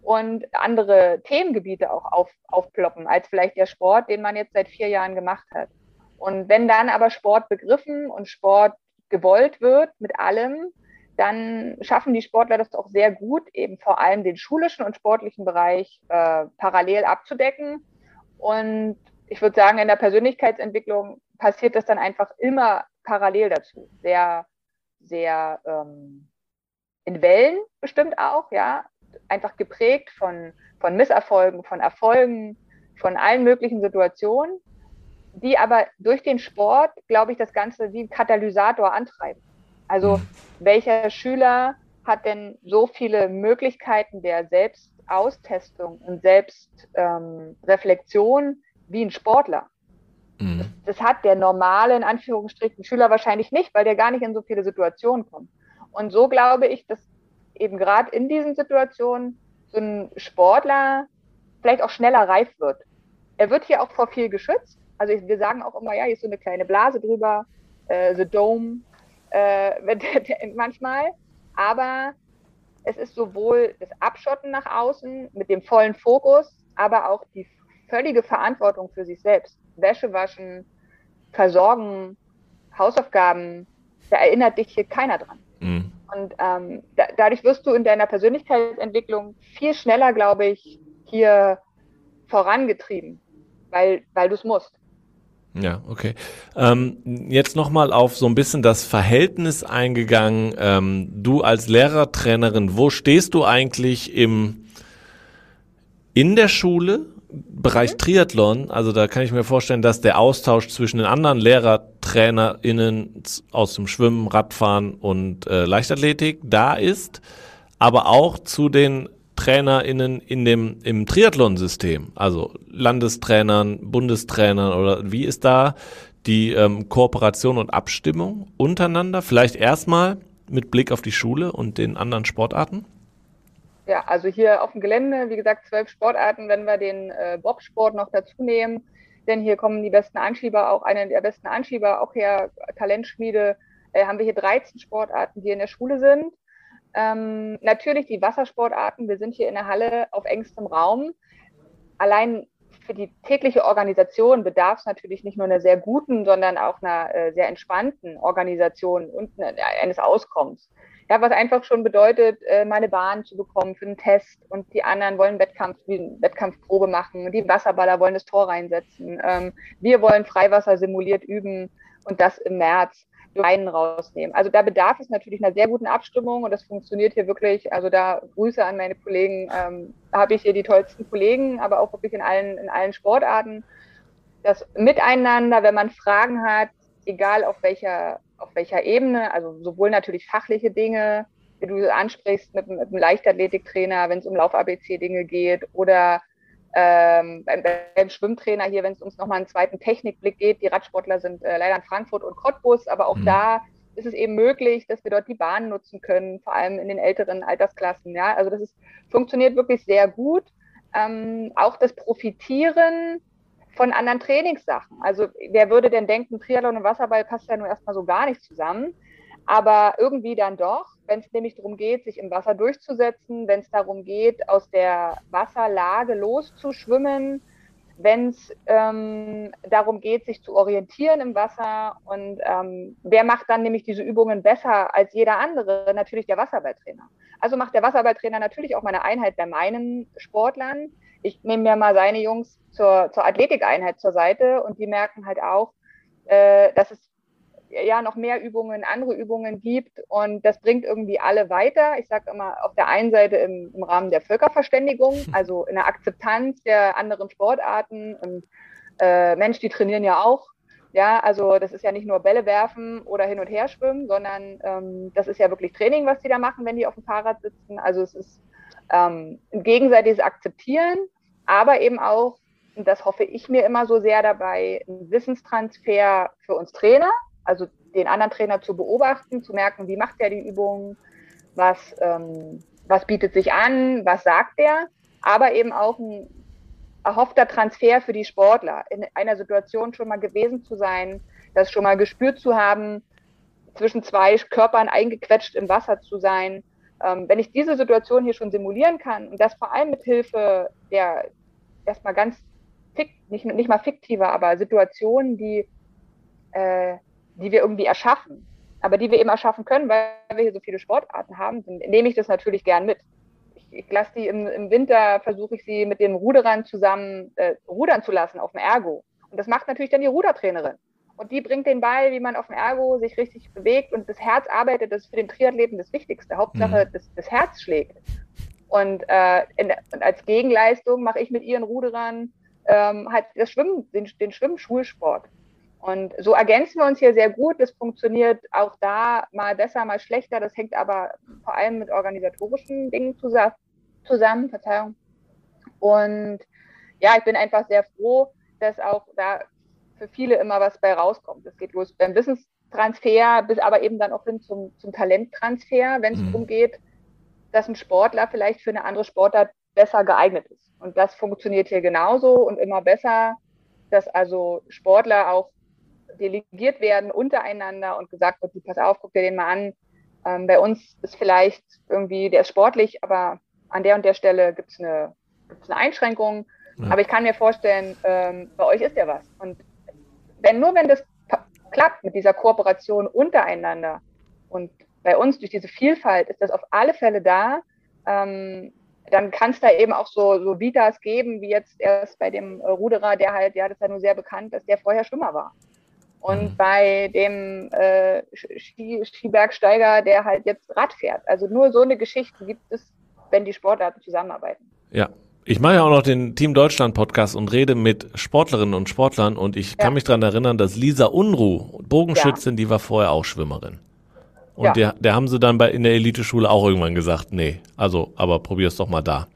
und andere Themengebiete auch auf, aufploppen, als vielleicht der Sport, den man jetzt seit vier Jahren gemacht hat. Und wenn dann aber Sport begriffen und Sport gewollt wird mit allem, dann schaffen die Sportler das auch sehr gut, eben vor allem den schulischen und sportlichen Bereich äh, parallel abzudecken. Und ich würde sagen, in der Persönlichkeitsentwicklung passiert das dann einfach immer parallel dazu. Sehr, sehr ähm, in Wellen bestimmt auch, ja, einfach geprägt von, von Misserfolgen, von Erfolgen, von allen möglichen Situationen, die aber durch den Sport, glaube ich, das Ganze wie ein Katalysator antreiben. Also mhm. welcher Schüler hat denn so viele Möglichkeiten der Selbstaustestung und Selbstreflexion ähm, wie ein Sportler? Mhm. Das, das, hat der normale, in Anführungsstrichen, Schüler wahrscheinlich nicht, weil der gar nicht in so viele Situationen kommt. Und so glaube ich, dass eben gerade in diesen Situationen so ein Sportler vielleicht auch schneller reif wird. Er wird hier auch vor viel geschützt. Also wir sagen auch immer, ja, hier ist so eine kleine Blase drüber, äh, the Dome, äh, [laughs] manchmal. Aber es ist sowohl das Abschotten nach außen mit dem vollen Fokus, aber auch die völlige Verantwortung für sich selbst. Wäsche waschen, versorgen, Hausaufgaben, da erinnert dich hier keiner dran. Mhm. Und ähm, da, dadurch wirst du in deiner Persönlichkeitsentwicklung viel schneller, glaube ich, hier vorangetrieben, weil, weil du es musst. Ja, okay. Ähm, jetzt nochmal auf so ein bisschen das Verhältnis eingegangen. Ähm, du als Lehrertrainerin, wo stehst du eigentlich im, in der Schule? Bereich mhm. Triathlon, also da kann ich mir vorstellen, dass der Austausch zwischen den anderen LehrertrainerInnen aus dem Schwimmen, Radfahren und äh, Leichtathletik da ist, aber auch zu den TrainerInnen in dem, im Triathlon-System, also Landestrainern, Bundestrainern oder wie ist da die ähm, Kooperation und Abstimmung untereinander? Vielleicht erstmal mit Blick auf die Schule und den anderen Sportarten? Ja, also hier auf dem Gelände, wie gesagt, zwölf Sportarten, wenn wir den äh, Bobsport noch dazu nehmen, denn hier kommen die besten Anschieber, auch eine der besten Anschieber, auch her Talentschmiede, äh, haben wir hier 13 Sportarten, die in der Schule sind. Ähm, natürlich die Wassersportarten. Wir sind hier in der Halle auf engstem Raum. Allein für die tägliche Organisation bedarf es natürlich nicht nur einer sehr guten, sondern auch einer äh, sehr entspannten Organisation und ne, eines Auskommens. Ja, was einfach schon bedeutet, äh, meine Bahn zu bekommen für einen Test und die anderen wollen Wettkampf, Wettkampfprobe machen, die Wasserballer wollen das Tor reinsetzen. Ähm, wir wollen Freiwasser simuliert üben und das im März einen rausnehmen. Also da bedarf es natürlich einer sehr guten Abstimmung und das funktioniert hier wirklich. Also da Grüße an meine Kollegen. Ähm, habe ich hier die tollsten Kollegen, aber auch wirklich in allen, in allen Sportarten. Das Miteinander, wenn man Fragen hat, egal auf welcher, auf welcher Ebene, also sowohl natürlich fachliche Dinge, wie du ansprichst mit, mit einem Leichtathletiktrainer, wenn es um Lauf-ABC-Dinge geht oder ähm, beim, beim, Schwimmtrainer hier, wenn es uns nochmal einen zweiten Technikblick geht. Die Radsportler sind äh, leider in Frankfurt und Cottbus, aber auch mhm. da ist es eben möglich, dass wir dort die Bahn nutzen können, vor allem in den älteren Altersklassen. Ja, also das ist, funktioniert wirklich sehr gut. Ähm, auch das Profitieren von anderen Trainingssachen. Also wer würde denn denken, Triathlon und Wasserball passt ja nur erstmal so gar nicht zusammen aber irgendwie dann doch, wenn es nämlich darum geht, sich im Wasser durchzusetzen, wenn es darum geht, aus der Wasserlage loszuschwimmen, wenn es ähm, darum geht, sich zu orientieren im Wasser. Und ähm, wer macht dann nämlich diese Übungen besser als jeder andere? Natürlich der Wasserballtrainer. Also macht der Wasserballtrainer natürlich auch meine Einheit bei meinen Sportlern. Ich nehme mir mal seine Jungs zur, zur Athletikeinheit zur Seite und die merken halt auch, äh, dass es ja noch mehr Übungen, andere Übungen gibt und das bringt irgendwie alle weiter. Ich sage immer auf der einen Seite im, im, Rahmen der Völkerverständigung, [laughs] also in der Akzeptanz der anderen Sportarten und äh, Mensch, die trainieren ja auch. Ja, also das ist ja nicht nur Bälle werfen oder hin und her schwimmen, sondern ähm, das ist ja wirklich Training, was die da machen, wenn die auf dem Fahrrad sitzen. Also es ist ähm, ein gegenseitiges Akzeptieren, aber eben auch, und das hoffe ich mir immer so sehr dabei, ein Wissenstransfer für uns Trainer, also den anderen Trainer zu beobachten, zu merken, wie macht er die Übung, was, ähm, was bietet sich an, was sagt er, aber eben auch ein erhoffter Transfer für die Sportler, in einer Situation schon mal gewesen zu sein, das schon mal gespürt zu haben, zwischen zwei Körpern eingequetscht im Wasser zu sein. Ähm, wenn ich diese Situation hier schon simulieren kann und das vor allem mit Hilfe der erstmal ganz fikt, nicht, nicht mal fiktiver, aber Situationen, die äh, die wir irgendwie erschaffen, aber die wir eben erschaffen können, weil wir hier so viele Sportarten haben, nehme ich das natürlich gern mit. Ich, ich lasse die im, im Winter, versuche ich sie mit den Ruderern zusammen äh, rudern zu lassen auf dem Ergo. Und das macht natürlich dann die Rudertrainerin. Und die bringt den Ball, wie man auf dem Ergo sich richtig bewegt und das Herz arbeitet, das ist für den Triathleten das Wichtigste. Hauptsache, mhm. das, das Herz schlägt. Und, äh, in, und als Gegenleistung mache ich mit ihren Ruderern ähm, halt das Schwimmen, den, den Schwimmschulsport. Und so ergänzen wir uns hier sehr gut. Das funktioniert auch da mal besser, mal schlechter. Das hängt aber vor allem mit organisatorischen Dingen zusammen. Verzeihung. Und ja, ich bin einfach sehr froh, dass auch da für viele immer was bei rauskommt. Das geht los beim Wissenstransfer, bis aber eben dann auch hin zum, zum Talenttransfer, wenn es mhm. darum geht, dass ein Sportler vielleicht für eine andere Sportart besser geeignet ist. Und das funktioniert hier genauso und immer besser, dass also Sportler auch delegiert werden untereinander und gesagt wird, pass auf, guck dir den mal an, Ähm, bei uns ist vielleicht irgendwie, der ist sportlich, aber an der und der Stelle gibt es eine, gibt's eine Einschränkung. Ja. Aber ich kann mir vorstellen, ähm, bei euch ist ja was. Und wenn nur wenn das klappt mit dieser Kooperation untereinander und bei uns durch diese Vielfalt ist das auf alle Fälle da, ähm, dann kann es da eben auch so, so Vitas geben, wie jetzt erst bei dem Ruderer, der halt, ja, das ist ja nur sehr bekannt, dass der vorher Schwimmer war. Und mhm. bei dem äh, Skibergsteiger, der halt jetzt Rad fährt. Also nur so eine Geschichte gibt es, wenn die Sportarten zusammenarbeiten. Ja, ich mache ja auch noch den Team Deutschland Podcast und rede mit Sportlerinnen und Sportlern und ich kann mich daran erinnern, dass Lisa Unruh, Bogenschützin, ja. die war vorher auch Schwimmerin. Und ja. der, der haben sie dann bei, in der Eliteschule auch irgendwann gesagt, nee, also, aber probier es doch mal da.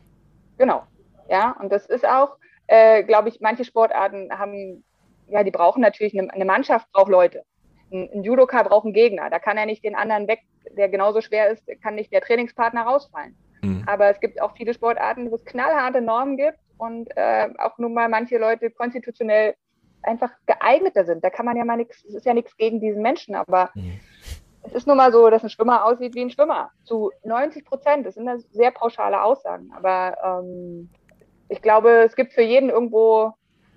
Genau, ja, und das ist auch, äh, glaube ich, manche Sportarten haben, ja, die brauchen natürlich, eine, eine Mannschaft braucht Leute. Ein, ein, Judoka braucht einen Gegner, da kann er nicht den anderen weg, der genauso schwer ist, kann nicht der Trainingspartner rausfallen. Mhm. Aber es gibt auch viele Sportarten, wo es knallharte Normen gibt und äh, auch nun mal manche Leute konstitutionell einfach geeigneter sind. Da kann man ja mal nichts, es ist ja nichts gegen diesen Menschen, aber mhm. es ist nun mal so, dass ein Schwimmer aussieht wie ein Schwimmer. Zu 90 Prozent. Das sind ja sehr pauschale Aussagen. Aber ähm, ich glaube, es gibt für jeden irgendwo,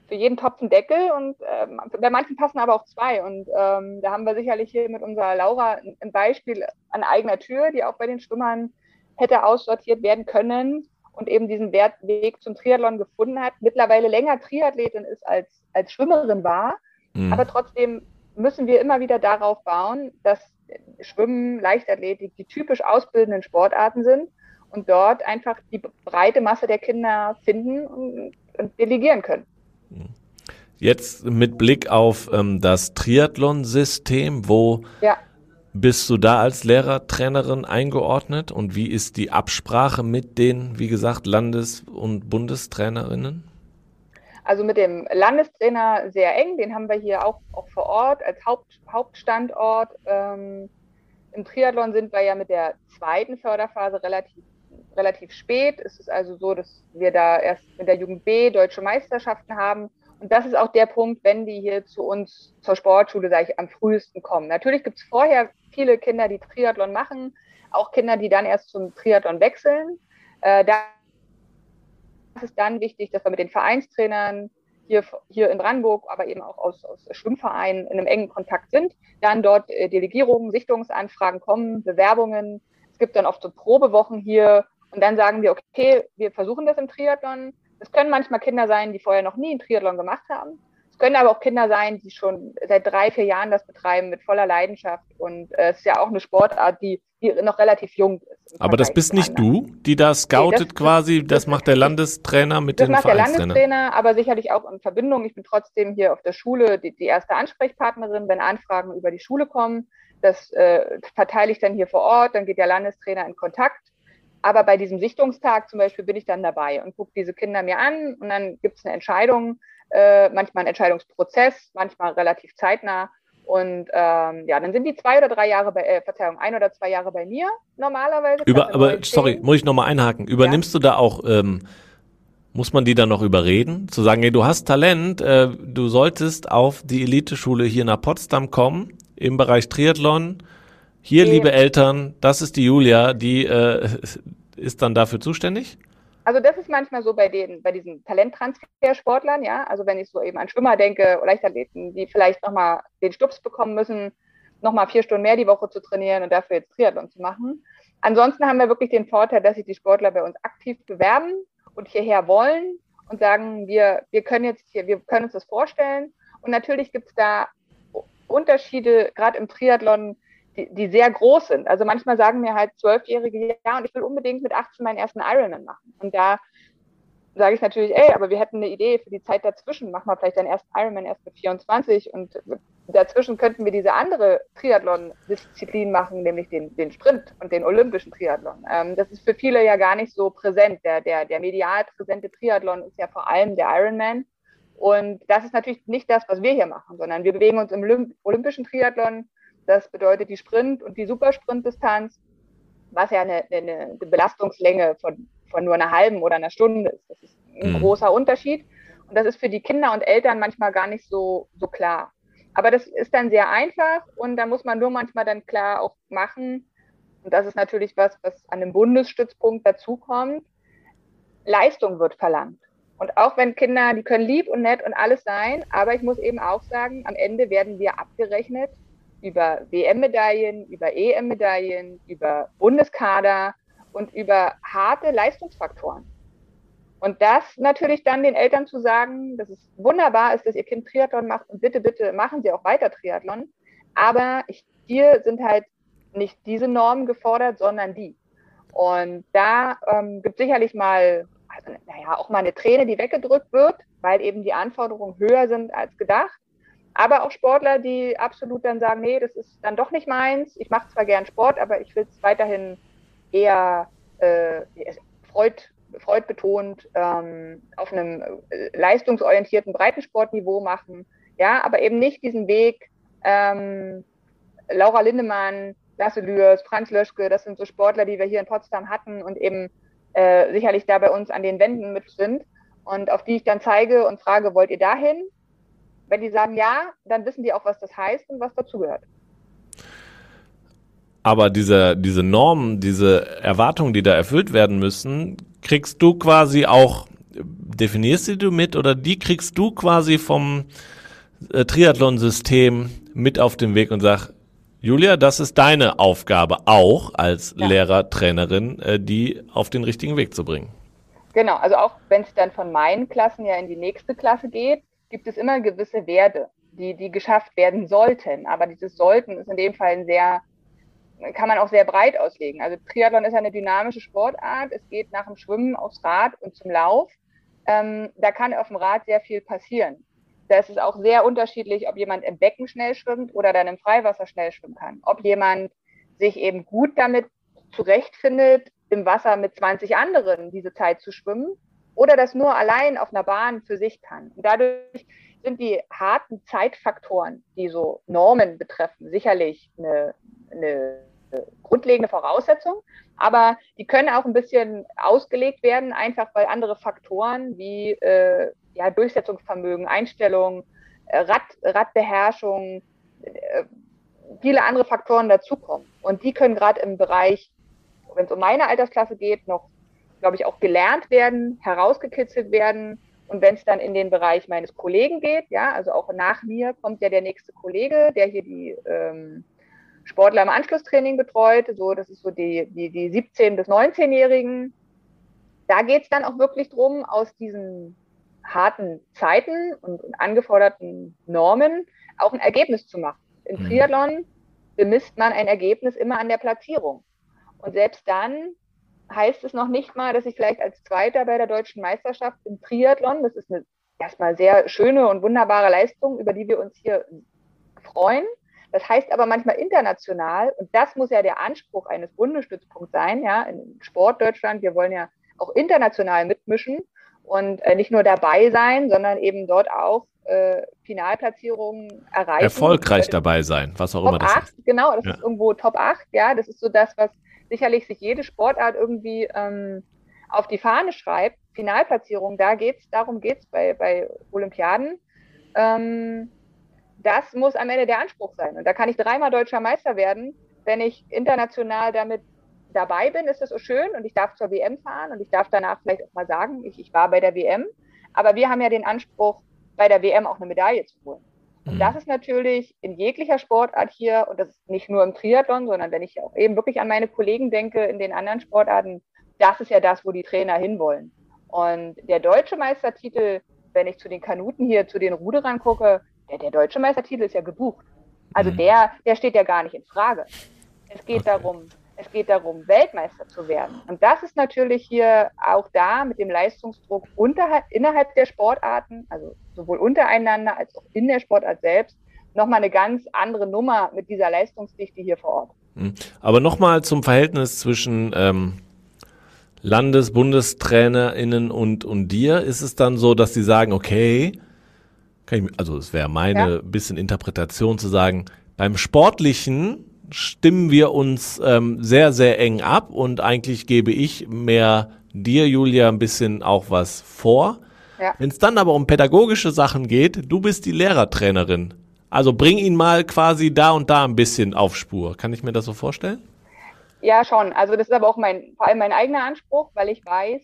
für jeden Topf einen Deckel und ähm, bei manchen passen aber auch zwei. Und ähm, da haben wir sicherlich hier mit unserer Laura ein Beispiel an eigener Tür, die auch bei den Schwimmern hätte aussortiert werden können und eben diesen Weg zum Triathlon gefunden hat, mittlerweile länger Triathletin ist als, als Schwimmerin war. Mhm. Aber trotzdem müssen wir immer wieder darauf bauen, dass Schwimmen, Leichtathletik die typisch ausbildenden Sportarten sind und dort einfach die breite Masse der Kinder finden und, und delegieren können. Jetzt mit Blick auf ähm, das Triathlon-System, wo ja. Bist du da als Lehrer, Trainerin eingeordnet und wie ist die Absprache mit den, wie gesagt, Landes- und Bundestrainerinnen? Also mit dem Landestrainer sehr eng, den haben wir hier auch, auch vor Ort als Haupt, Hauptstandort. Ähm, Im Triathlon sind wir ja mit der zweiten Förderphase relativ, relativ spät. Es ist also so, dass wir da erst mit der Jugend B deutsche Meisterschaften haben und das ist auch der Punkt, wenn die hier zu uns zur Sportschule, sage ich, am frühesten kommen. Natürlich gibt es vorher viele Kinder, die Triathlon machen, auch Kinder, die dann erst zum Triathlon wechseln. Äh, da ist dann wichtig, dass wir mit den Vereinstrainern hier, hier in Brandenburg, aber eben auch aus, aus Schwimmvereinen in einem engen Kontakt sind. Dann dort äh, Delegierungen, Sichtungsanfragen kommen, Bewerbungen. Es gibt dann oft so Probewochen hier und dann sagen wir, okay, wir versuchen das im Triathlon es können manchmal Kinder sein, die vorher noch nie einen Triathlon gemacht haben. Es können aber auch Kinder sein, die schon seit drei, vier Jahren das betreiben mit voller Leidenschaft. Und äh, es ist ja auch eine Sportart, die, die noch relativ jung ist. Aber das bist nicht du, die da scoutet nee, das, quasi, das, das, macht der Landestrainer mit dem Vereinstrainer? Das macht der Landestrainer, aber sicherlich auch in Verbindung. Ich bin trotzdem hier auf der Schule die, die erste Ansprechpartnerin, wenn Anfragen über die Schule kommen. Das äh, verteile ich dann hier vor Ort, dann geht der Landestrainer in Kontakt aber bei diesem Sichtungstag zum Beispiel bin ich dann dabei und gucke diese Kinder mir an und dann gibt es eine Entscheidung, äh, manchmal einen Entscheidungsprozess, manchmal relativ zeitnah. Und ähm, ja, dann sind die zwei oder drei Jahre bei, äh, Verzeihung, ein oder zwei Jahre bei mir normalerweise. Über, aber sorry, muss ich nochmal einhaken. Übernimmst ja. du da auch, ähm, muss man die dann noch überreden, zu sagen, hey, du hast Talent, äh, du solltest auf die Eliteschule hier nach Potsdam kommen im Bereich Triathlon hier, nee. liebe Eltern, das ist die Julia, die äh, [laughs] ist dann dafür zuständig? Also das ist manchmal so bei den, bei diesen Talenttransfer-Sportlern, ja. Also wenn ich so eben an Schwimmer denke oder Leichtathleten, die vielleicht nochmal den Stups bekommen müssen, nochmal vier Stunden mehr die Woche zu trainieren und dafür jetzt Triathlon zu machen. Ansonsten haben wir wirklich den Vorteil, dass sich die Sportler bei uns aktiv bewerben und hierher wollen und sagen, wir, wir können jetzt hier, wir können uns das vorstellen. Und natürlich gibt es da Unterschiede, gerade im Triathlon, die, die sehr groß sind. Also manchmal sagen mir halt Zwölfjährige, ja, und ich will unbedingt mit 18 meinen ersten Ironman machen. Und da sage ich natürlich, ey, aber wir hätten eine Idee für die Zeit dazwischen. Mach mal vielleicht deinen ersten Ironman erst mit 24 und dazwischen könnten wir diese andere Triathlon-Disziplin machen, nämlich den, den Sprint und den olympischen Triathlon. Ähm, das ist für viele ja gar nicht so präsent. Der, der, der medial präsente Triathlon ist ja vor allem der Ironman. Und das ist natürlich nicht das, was wir hier machen, sondern wir bewegen uns im olympischen Triathlon das bedeutet die Sprint- und die Supersprintdistanz, was ja eine, eine, Belastungslänge von, von nur einer halben oder einer Stunde ist. Das ist ein mhm. großer Unterschied. Und das ist für die Kinder und Eltern manchmal gar nicht so, so klar. Aber das ist dann sehr einfach und da muss man nur manchmal dann klar auch machen, und das ist natürlich was, was an einem Bundesstützpunkt dazukommt, Leistung wird verlangt. Und auch wenn Kinder, die können lieb und nett und alles sein, aber ich muss eben auch sagen, am Ende werden wir abgerechnet über WM-Medaillen, über EM-Medaillen, über Bundeskader und über harte Leistungsfaktoren. Und das natürlich dann den Eltern zu sagen, dass es wunderbar ist, dass ihr Kind Triathlon macht und bitte, bitte machen Sie auch weiter Triathlon. Aber hier sind halt nicht diese Normen gefordert, sondern die. Und da ähm, gibt es sicherlich mal, also, naja, auch mal eine Träne, die weggedrückt wird, weil eben die Anforderungen höher sind als gedacht. Aber auch Sportler, die absolut dann sagen, nee, das ist dann doch nicht meins. Ich mache zwar gern Sport, aber ich will es weiterhin eher äh, freud, freudbetont ähm, auf einem äh, leistungsorientierten Breitensportniveau machen. Ja, aber eben nicht diesen Weg, ähm, Laura Lindemann, Lasse Lührs, Franz Löschke, das sind so Sportler, die wir hier in Potsdam hatten und eben äh, sicherlich da bei uns an den Wänden mit sind und auf die ich dann zeige und frage, wollt ihr dahin? Wenn die sagen ja, dann wissen die auch, was das heißt und was dazugehört. Aber diese, diese Normen, diese Erwartungen, die da erfüllt werden müssen, kriegst du quasi auch, definierst die du mit oder die kriegst du quasi vom äh, Triathlon-System mit auf den Weg und sag, Julia, das ist deine Aufgabe auch als ja. Lehrer, Trainerin, äh, die auf den richtigen Weg zu bringen. Genau, also auch wenn es dann von meinen Klassen ja in die nächste Klasse geht, gibt es immer gewisse Werte, die, die geschafft werden sollten. Aber dieses sollten ist in dem Fall ein sehr, kann man auch sehr breit auslegen. Also Triathlon ist eine dynamische Sportart. Es geht nach dem Schwimmen aufs Rad und zum Lauf. Ähm, da kann auf dem Rad sehr viel passieren. Da ist es auch sehr unterschiedlich, ob jemand im Becken schnell schwimmt oder dann im Freiwasser schnell schwimmen kann. Ob jemand sich eben gut damit zurechtfindet, im Wasser mit 20 anderen diese Zeit zu schwimmen oder das nur allein auf einer Bahn für sich kann. Und dadurch sind die harten Zeitfaktoren, die so Normen betreffen, sicherlich eine, eine grundlegende Voraussetzung, aber die können auch ein bisschen ausgelegt werden, einfach weil andere Faktoren wie äh, ja, Durchsetzungsvermögen, Einstellung, äh, Rad, Radbeherrschung, äh, viele andere Faktoren dazukommen. Und die können gerade im Bereich, wenn es um meine Altersklasse geht, noch, glaube ich, auch gelernt werden, herausgekitzelt werden. Und wenn es dann in den Bereich meines Kollegen geht, ja, also auch nach mir kommt ja der nächste Kollege, der hier die ähm, Sportler im Anschlusstraining betreut. So, das ist so die, die, die 17- bis 19-Jährigen. Da geht es dann auch wirklich drum, aus diesen harten Zeiten und, und angeforderten Normen auch ein Ergebnis zu machen. Im mhm. Triathlon bemisst man ein Ergebnis immer an der Platzierung. Und selbst dann heißt es noch nicht mal, dass ich vielleicht als Zweiter bei der deutschen Meisterschaft im Triathlon, das ist eine erstmal sehr schöne und wunderbare Leistung, über die wir uns hier freuen. Das heißt aber manchmal international, und das muss ja der Anspruch eines Bundesstützpunkts sein, ja, in Sport Deutschland, wir wollen ja auch international mitmischen und äh, nicht nur dabei sein, sondern eben dort auch äh, Finalplatzierungen erreichen. Erfolgreich dabei sein, was auch Top immer das 8, ist. Genau, das ja. ist irgendwo Top 8, ja, das ist so das, was sicherlich sich jede Sportart irgendwie ähm, auf die Fahne schreibt. Finalplatzierung, da geht's, darum geht es bei, bei Olympiaden. Ähm, das muss am Ende der Anspruch sein. Und da kann ich dreimal deutscher Meister werden, wenn ich international damit dabei bin, ist das so schön und ich darf zur WM fahren und ich darf danach vielleicht auch mal sagen, ich, ich war bei der WM. Aber wir haben ja den Anspruch, bei der WM auch eine Medaille zu holen. Und mhm. das ist natürlich in jeglicher Sportart hier, und das ist nicht nur im Triathlon, sondern wenn ich auch eben wirklich an meine Kollegen denke in den anderen Sportarten, das ist ja das, wo die Trainer hinwollen. Und der deutsche Meistertitel, wenn ich zu den Kanuten hier, zu den Ruderern gucke, der, der deutsche Meistertitel ist ja gebucht. Also mhm. der, der steht ja gar nicht in Frage. Es geht okay. darum, es geht darum, Weltmeister zu werden. Und das ist natürlich hier auch da mit dem Leistungsdruck unterhalb, innerhalb der Sportarten, also sowohl untereinander als auch in der Sportart selbst, nochmal eine ganz andere Nummer mit dieser Leistungsdichte hier vor Ort. Mhm. Aber nochmal zum Verhältnis zwischen ähm, Landes-, BundestrainerInnen und, und dir. Ist es dann so, dass die sagen, okay, ich, also es wäre meine ja. bisschen Interpretation zu sagen, beim Sportlichen stimmen wir uns ähm, sehr, sehr eng ab und eigentlich gebe ich mehr dir, Julia, ein bisschen auch was vor. Ja. Wenn es dann aber um pädagogische Sachen geht, du bist die Lehrertrainerin. Also bring ihn mal quasi da und da ein bisschen auf Spur. Kann ich mir das so vorstellen? Ja, schon. Also das ist aber auch mein, vor allem mein eigener Anspruch, weil ich weiß,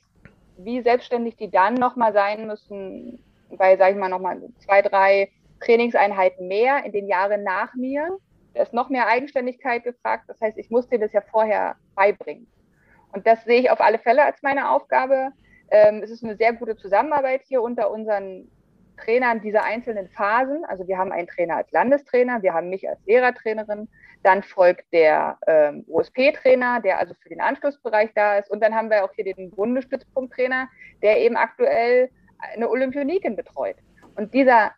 wie selbstständig die dann nochmal sein müssen, bei, sage ich mal, nochmal zwei, drei Trainingseinheiten mehr in den Jahren nach mir. Da ist noch mehr Eigenständigkeit gefragt. Das heißt, ich muss dir das ja vorher beibringen. Und das sehe ich auf alle Fälle als meine Aufgabe. Ähm, es ist eine sehr gute Zusammenarbeit hier unter unseren Trainern dieser einzelnen Phasen. Also wir haben einen Trainer als Landestrainer, wir haben mich als Lehrertrainerin, dann folgt der ähm, OSP-Trainer, der also für den Anschlussbereich da ist. Und dann haben wir auch hier den Bundesstützpunkttrainer, der eben aktuell eine Olympioniken betreut. Und dieser,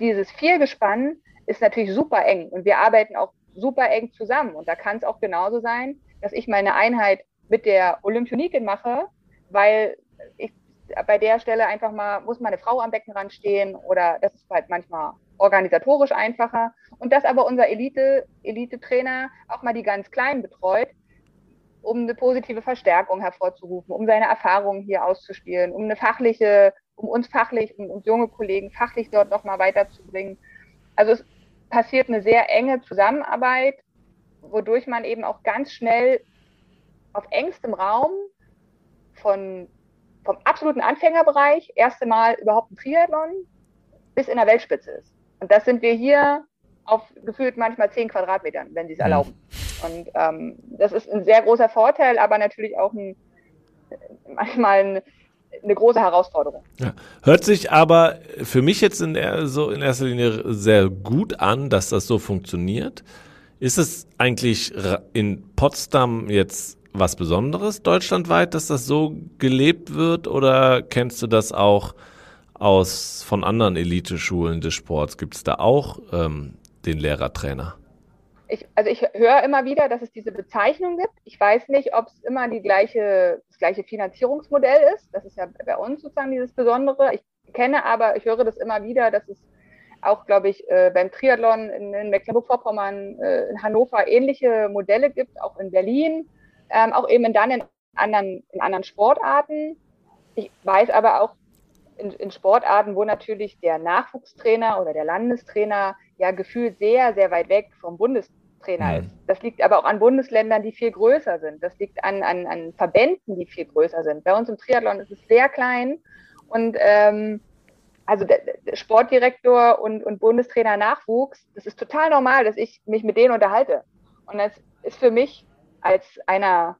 dieses Viergespann ist natürlich super eng und wir arbeiten auch super eng zusammen. Und da kann es auch genauso sein, dass ich meine Einheit mit der Olympioniken mache, weil ich bei der Stelle einfach mal, muss mal eine Frau am Beckenrand stehen oder das ist halt manchmal organisatorisch einfacher. Und dass aber unser Elite, Elite-Trainer auch mal die ganz Kleinen betreut, um eine positive Verstärkung hervorzurufen, um seine Erfahrungen hier auszuspielen, um eine fachliche, um uns fachlich, um uns junge Kollegen fachlich dort nochmal weiterzubringen. Also es passiert eine sehr enge Zusammenarbeit, wodurch man eben auch ganz schnell auf engstem Raum von vom absoluten Anfängerbereich, erste Mal überhaupt ein Triathlon, bis in der Weltspitze ist. Und das sind wir hier auf gefühlt manchmal zehn Quadratmetern, wenn sie es mhm. erlauben. Und ähm, das ist ein sehr großer Vorteil, aber natürlich auch ein, manchmal ein, eine große Herausforderung. Ja. Hört sich aber für mich jetzt in, der, so in erster Linie sehr gut an, dass das so funktioniert. Ist es eigentlich in Potsdam jetzt was Besonderes deutschlandweit, dass das so gelebt wird oder kennst du das auch aus von anderen Eliteschulen des Sports? Gibt es da auch ähm, den Lehrertrainer? Ich, also ich höre immer wieder, dass es diese Bezeichnung gibt. Ich weiß nicht, ob es immer die gleiche, gleiche Finanzierungsmodell ist. Das ist ja bei uns sozusagen dieses Besondere. Ich kenne aber, ich höre das immer wieder, dass es auch, glaube ich, äh, beim Triathlon in, in Mecklenburg-Vorpommern, äh, in Hannover ähnliche Modelle gibt, auch in Berlin ähm, auch eben dann in anderen, in anderen Sportarten. Ich weiß aber auch in, in Sportarten, wo natürlich der Nachwuchstrainer oder der Landestrainer ja gefühlt sehr, sehr weit weg vom Bundestrainer mhm. ist. Das liegt aber auch an Bundesländern, die viel größer sind. Das liegt an, an, an Verbänden, die viel größer sind. Bei uns im Triathlon ist es sehr klein und ähm, also der Sportdirektor und, und Bundestrainer Nachwuchs, das ist total normal, dass ich mich mit denen unterhalte. Und das ist für mich als einer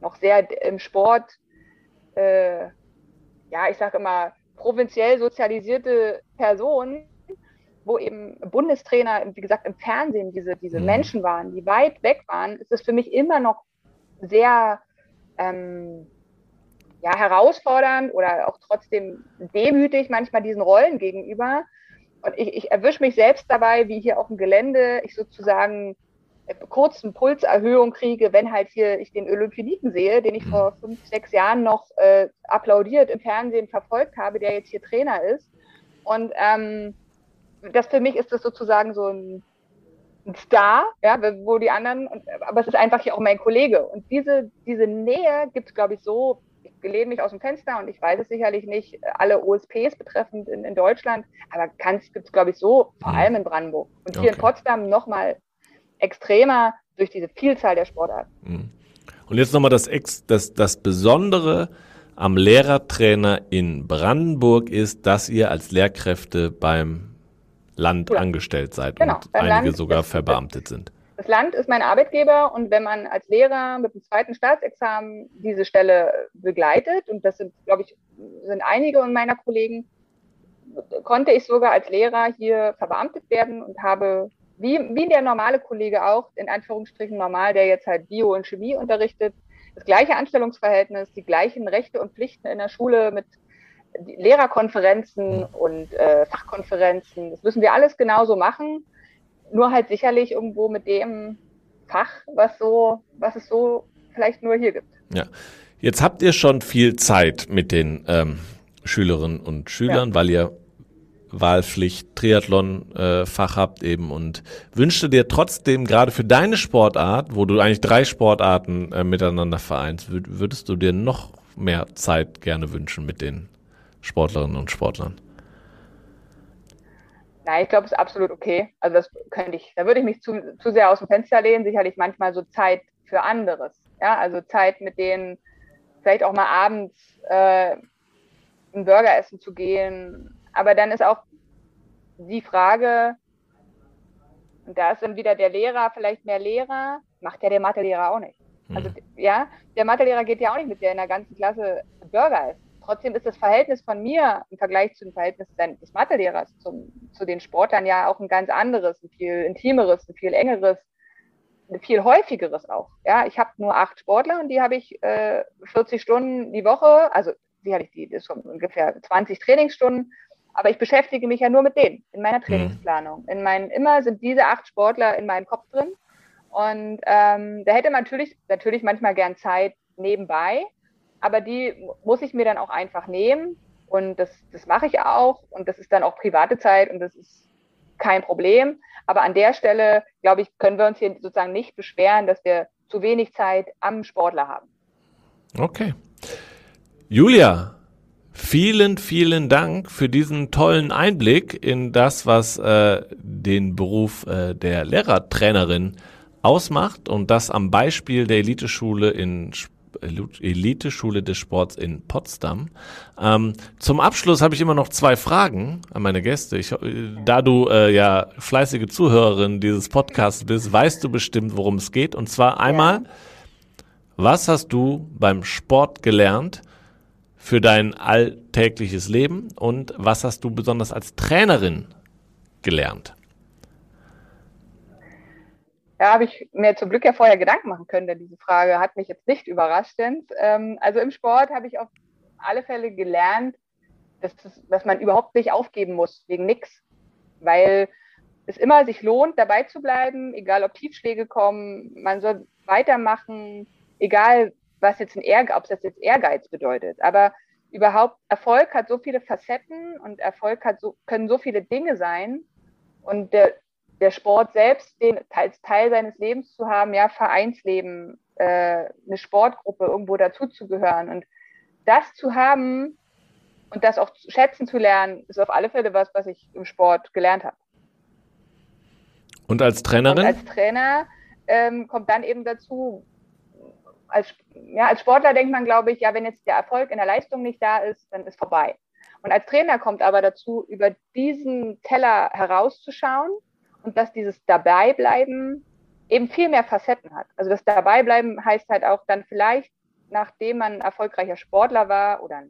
noch sehr im Sport, äh, ja, ich sage immer, provinziell sozialisierte Person, wo eben Bundestrainer, wie gesagt, im Fernsehen diese, diese mhm. Menschen waren, die weit weg waren, ist es für mich immer noch sehr ähm, ja, herausfordernd oder auch trotzdem demütig manchmal diesen Rollen gegenüber. Und ich, ich erwische mich selbst dabei, wie hier auf dem Gelände ich sozusagen kurzen Pulserhöhung kriege, wenn halt hier ich den Olympioniken sehe, den ich mhm. vor fünf, sechs Jahren noch äh, applaudiert im Fernsehen verfolgt habe, der jetzt hier Trainer ist. Und ähm, das für mich ist das sozusagen so ein, ein Star, ja, wo die anderen, aber es ist einfach hier auch mein Kollege. Und diese, diese Nähe gibt es, glaube ich, so, ich lehne mich aus dem Fenster und ich weiß es sicherlich nicht, alle OSPs betreffend in, in Deutschland, aber gibt es, glaube ich, so, vor mhm. allem in Brandenburg. Und hier okay. in Potsdam nochmal extremer durch diese Vielzahl der Sportarten. Mhm. Und jetzt nochmal das, das, das Besondere am Lehrertrainer in Brandenburg ist, dass ihr als Lehrkräfte beim Land ja. angestellt seid genau, und einige Land sogar verbeamtet sind. Das Land ist mein Arbeitgeber und wenn man als Lehrer mit dem zweiten Staatsexamen diese Stelle begleitet, und das sind, glaube ich, sind einige meiner Kollegen, konnte ich sogar als Lehrer hier verbeamtet werden und habe wie, wie der normale Kollege auch, in Anführungsstrichen normal, der jetzt halt Bio und Chemie unterrichtet, das gleiche Anstellungsverhältnis, die gleichen Rechte und Pflichten in der Schule mit Lehrerkonferenzen und äh, Fachkonferenzen. Das müssen wir alles genauso machen, nur halt sicherlich irgendwo mit dem Fach, was so, was es so vielleicht nur hier gibt. Ja. Jetzt habt ihr schon viel Zeit mit den ähm, Schülerinnen und Schülern, ja. weil ihr Wahlpflicht Triathlon-Fach äh, habt eben und wünschte dir trotzdem gerade für deine Sportart, wo du eigentlich drei Sportarten äh, miteinander vereinst, würd, würdest du dir noch mehr Zeit gerne wünschen mit den Sportlerinnen und Sportlern? Nein, ich glaube, es ist absolut okay. Also das könnte ich, da würde ich mich zu, zu sehr aus dem Fenster lehnen. Sicherlich manchmal so Zeit für anderes. Ja, also Zeit mit denen, vielleicht auch mal abends äh, einen Burger essen zu gehen. Aber dann ist auch die Frage, und da ist dann wieder der Lehrer vielleicht mehr Lehrer, macht ja der Mathelehrer auch nicht. Also ja, der Mathelehrer geht ja auch nicht mit der in der ganzen Klasse Burger essen. Trotzdem ist das Verhältnis von mir im Vergleich zu dem Verhältnis des Mathelehrers zum, zu den Sportlern ja auch ein ganz anderes, ein viel intimeres, ein viel engeres, ein viel häufigeres auch. Ja, ich habe nur acht Sportler und die habe ich äh, 40 Stunden die Woche, also sicherlich die, das ist ungefähr 20 Trainingsstunden aber ich beschäftige mich ja nur mit denen in meiner mhm. Trainingsplanung. In meinen, immer sind diese acht Sportler in meinem Kopf drin. Und ähm, da hätte man natürlich, natürlich manchmal gern Zeit nebenbei, aber die muss ich mir dann auch einfach nehmen. Und das, das mache ich auch. Und das ist dann auch private Zeit und das ist kein Problem. Aber an der Stelle, glaube ich, können wir uns hier sozusagen nicht beschweren, dass wir zu wenig Zeit am Sportler haben. Okay. Julia, Vielen, vielen Dank für diesen tollen Einblick in das, was äh, den Beruf äh, der Lehrertrainerin ausmacht und das am Beispiel der Eliteschule in Eliteschule des Sports in Potsdam. Ähm, zum Abschluss habe ich immer noch zwei Fragen an meine Gäste. Ich, da du äh, ja fleißige Zuhörerin dieses Podcasts bist, weißt du bestimmt, worum es geht. Und zwar einmal, was hast du beim Sport gelernt? für dein alltägliches Leben und was hast du besonders als Trainerin gelernt? Ja, habe ich mir zum Glück ja vorher Gedanken machen können, denn diese Frage hat mich jetzt nicht überrascht. Ähm, also im Sport habe ich auf alle Fälle gelernt, dass, dass man überhaupt nicht aufgeben muss, wegen nichts. Weil es immer sich lohnt, dabei zu bleiben, egal ob Tiefschläge kommen, man soll weitermachen, egal was jetzt ein Ehrgeiz, ob das jetzt Ehrgeiz bedeutet. Aber überhaupt Erfolg hat so viele Facetten und Erfolg hat so, können so viele Dinge sein. Und der, der Sport selbst, den als Teil seines Lebens zu haben, ja, Vereinsleben, äh, eine Sportgruppe, irgendwo dazuzugehören. Und das zu haben und das auch schätzen zu lernen, ist auf alle Fälle was, was ich im Sport gelernt habe. Und als Trainerin? Und als Trainer ähm, kommt dann eben dazu, als, ja, als Sportler denkt man, glaube ich, ja, wenn jetzt der Erfolg in der Leistung nicht da ist, dann ist vorbei. Und als Trainer kommt aber dazu, über diesen Teller herauszuschauen und dass dieses Dabeibleiben eben viel mehr Facetten hat. Also das Dabeibleiben heißt halt auch dann vielleicht, nachdem man erfolgreicher Sportler war oder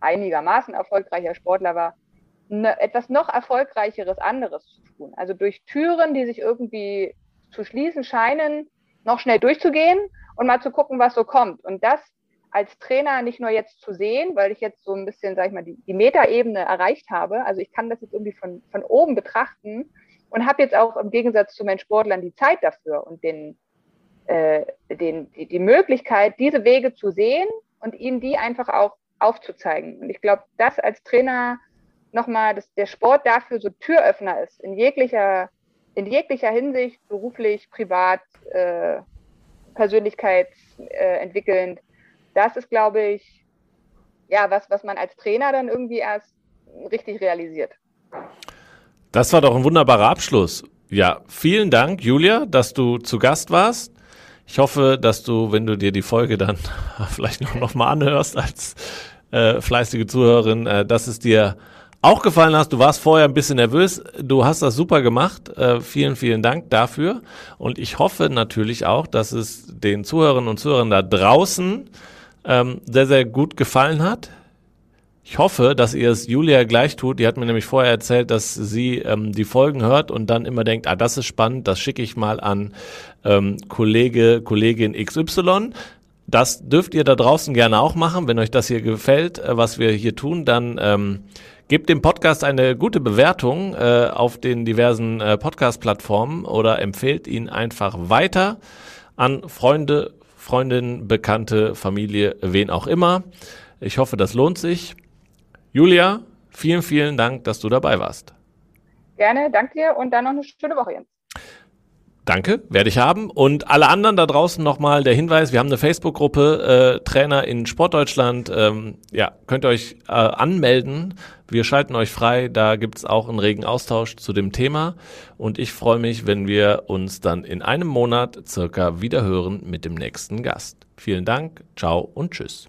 einigermaßen erfolgreicher Sportler war, ne, etwas noch erfolgreicheres anderes zu tun. Also durch Türen, die sich irgendwie zu schließen scheinen, noch schnell durchzugehen und mal zu gucken, was so kommt. Und das als Trainer nicht nur jetzt zu sehen, weil ich jetzt so ein bisschen, sag ich mal, die, die Metaebene erreicht habe. Also ich kann das jetzt irgendwie von, von oben betrachten und habe jetzt auch im Gegensatz zu meinen Sportlern die Zeit dafür und den, äh, den, die, die Möglichkeit, diese Wege zu sehen und ihnen die einfach auch aufzuzeigen. Und ich glaube, das als Trainer nochmal, dass der Sport dafür so Türöffner ist, in jeglicher, in jeglicher Hinsicht, beruflich, privat, äh, persönlichkeitsentwickelnd. Das ist, glaube ich, ja, was, was man als Trainer dann irgendwie erst richtig realisiert. Das war doch ein wunderbarer Abschluss. Ja, vielen Dank, Julia, dass du zu Gast warst. Ich hoffe, dass du, wenn du dir die Folge dann [laughs] vielleicht noch, noch mal anhörst als äh, fleißige Zuhörerin, äh, dass es dir auch gefallen hast. Du warst vorher ein bisschen nervös. Du hast das super gemacht. Äh, vielen, vielen Dank dafür. Und ich hoffe natürlich auch, dass es den Zuhörerinnen und Zuhörern da draußen ähm, sehr, sehr gut gefallen hat. Ich hoffe, dass ihr es Julia gleich tut. Die hat mir nämlich vorher erzählt, dass sie ähm, die Folgen hört und dann immer denkt, ah, das ist spannend, das schicke ich mal an ähm, Kollege, Kollegin XY. Das dürft ihr da draußen gerne auch machen. Wenn euch das hier gefällt, äh, was wir hier tun, dann ähm, Gebt dem Podcast eine gute Bewertung äh, auf den diversen äh, Podcast-Plattformen oder empfehlt ihn einfach weiter an Freunde, Freundinnen, Bekannte, Familie, wen auch immer. Ich hoffe, das lohnt sich. Julia, vielen, vielen Dank, dass du dabei warst. Gerne, danke dir und dann noch eine schöne Woche, Jens. Danke, werde ich haben. Und alle anderen da draußen nochmal der Hinweis, wir haben eine Facebook-Gruppe, äh, Trainer in Sportdeutschland. Ähm, ja, könnt ihr euch äh, anmelden. Wir schalten euch frei, da gibt's auch einen regen Austausch zu dem Thema. Und ich freue mich, wenn wir uns dann in einem Monat circa wiederhören mit dem nächsten Gast. Vielen Dank, ciao und tschüss.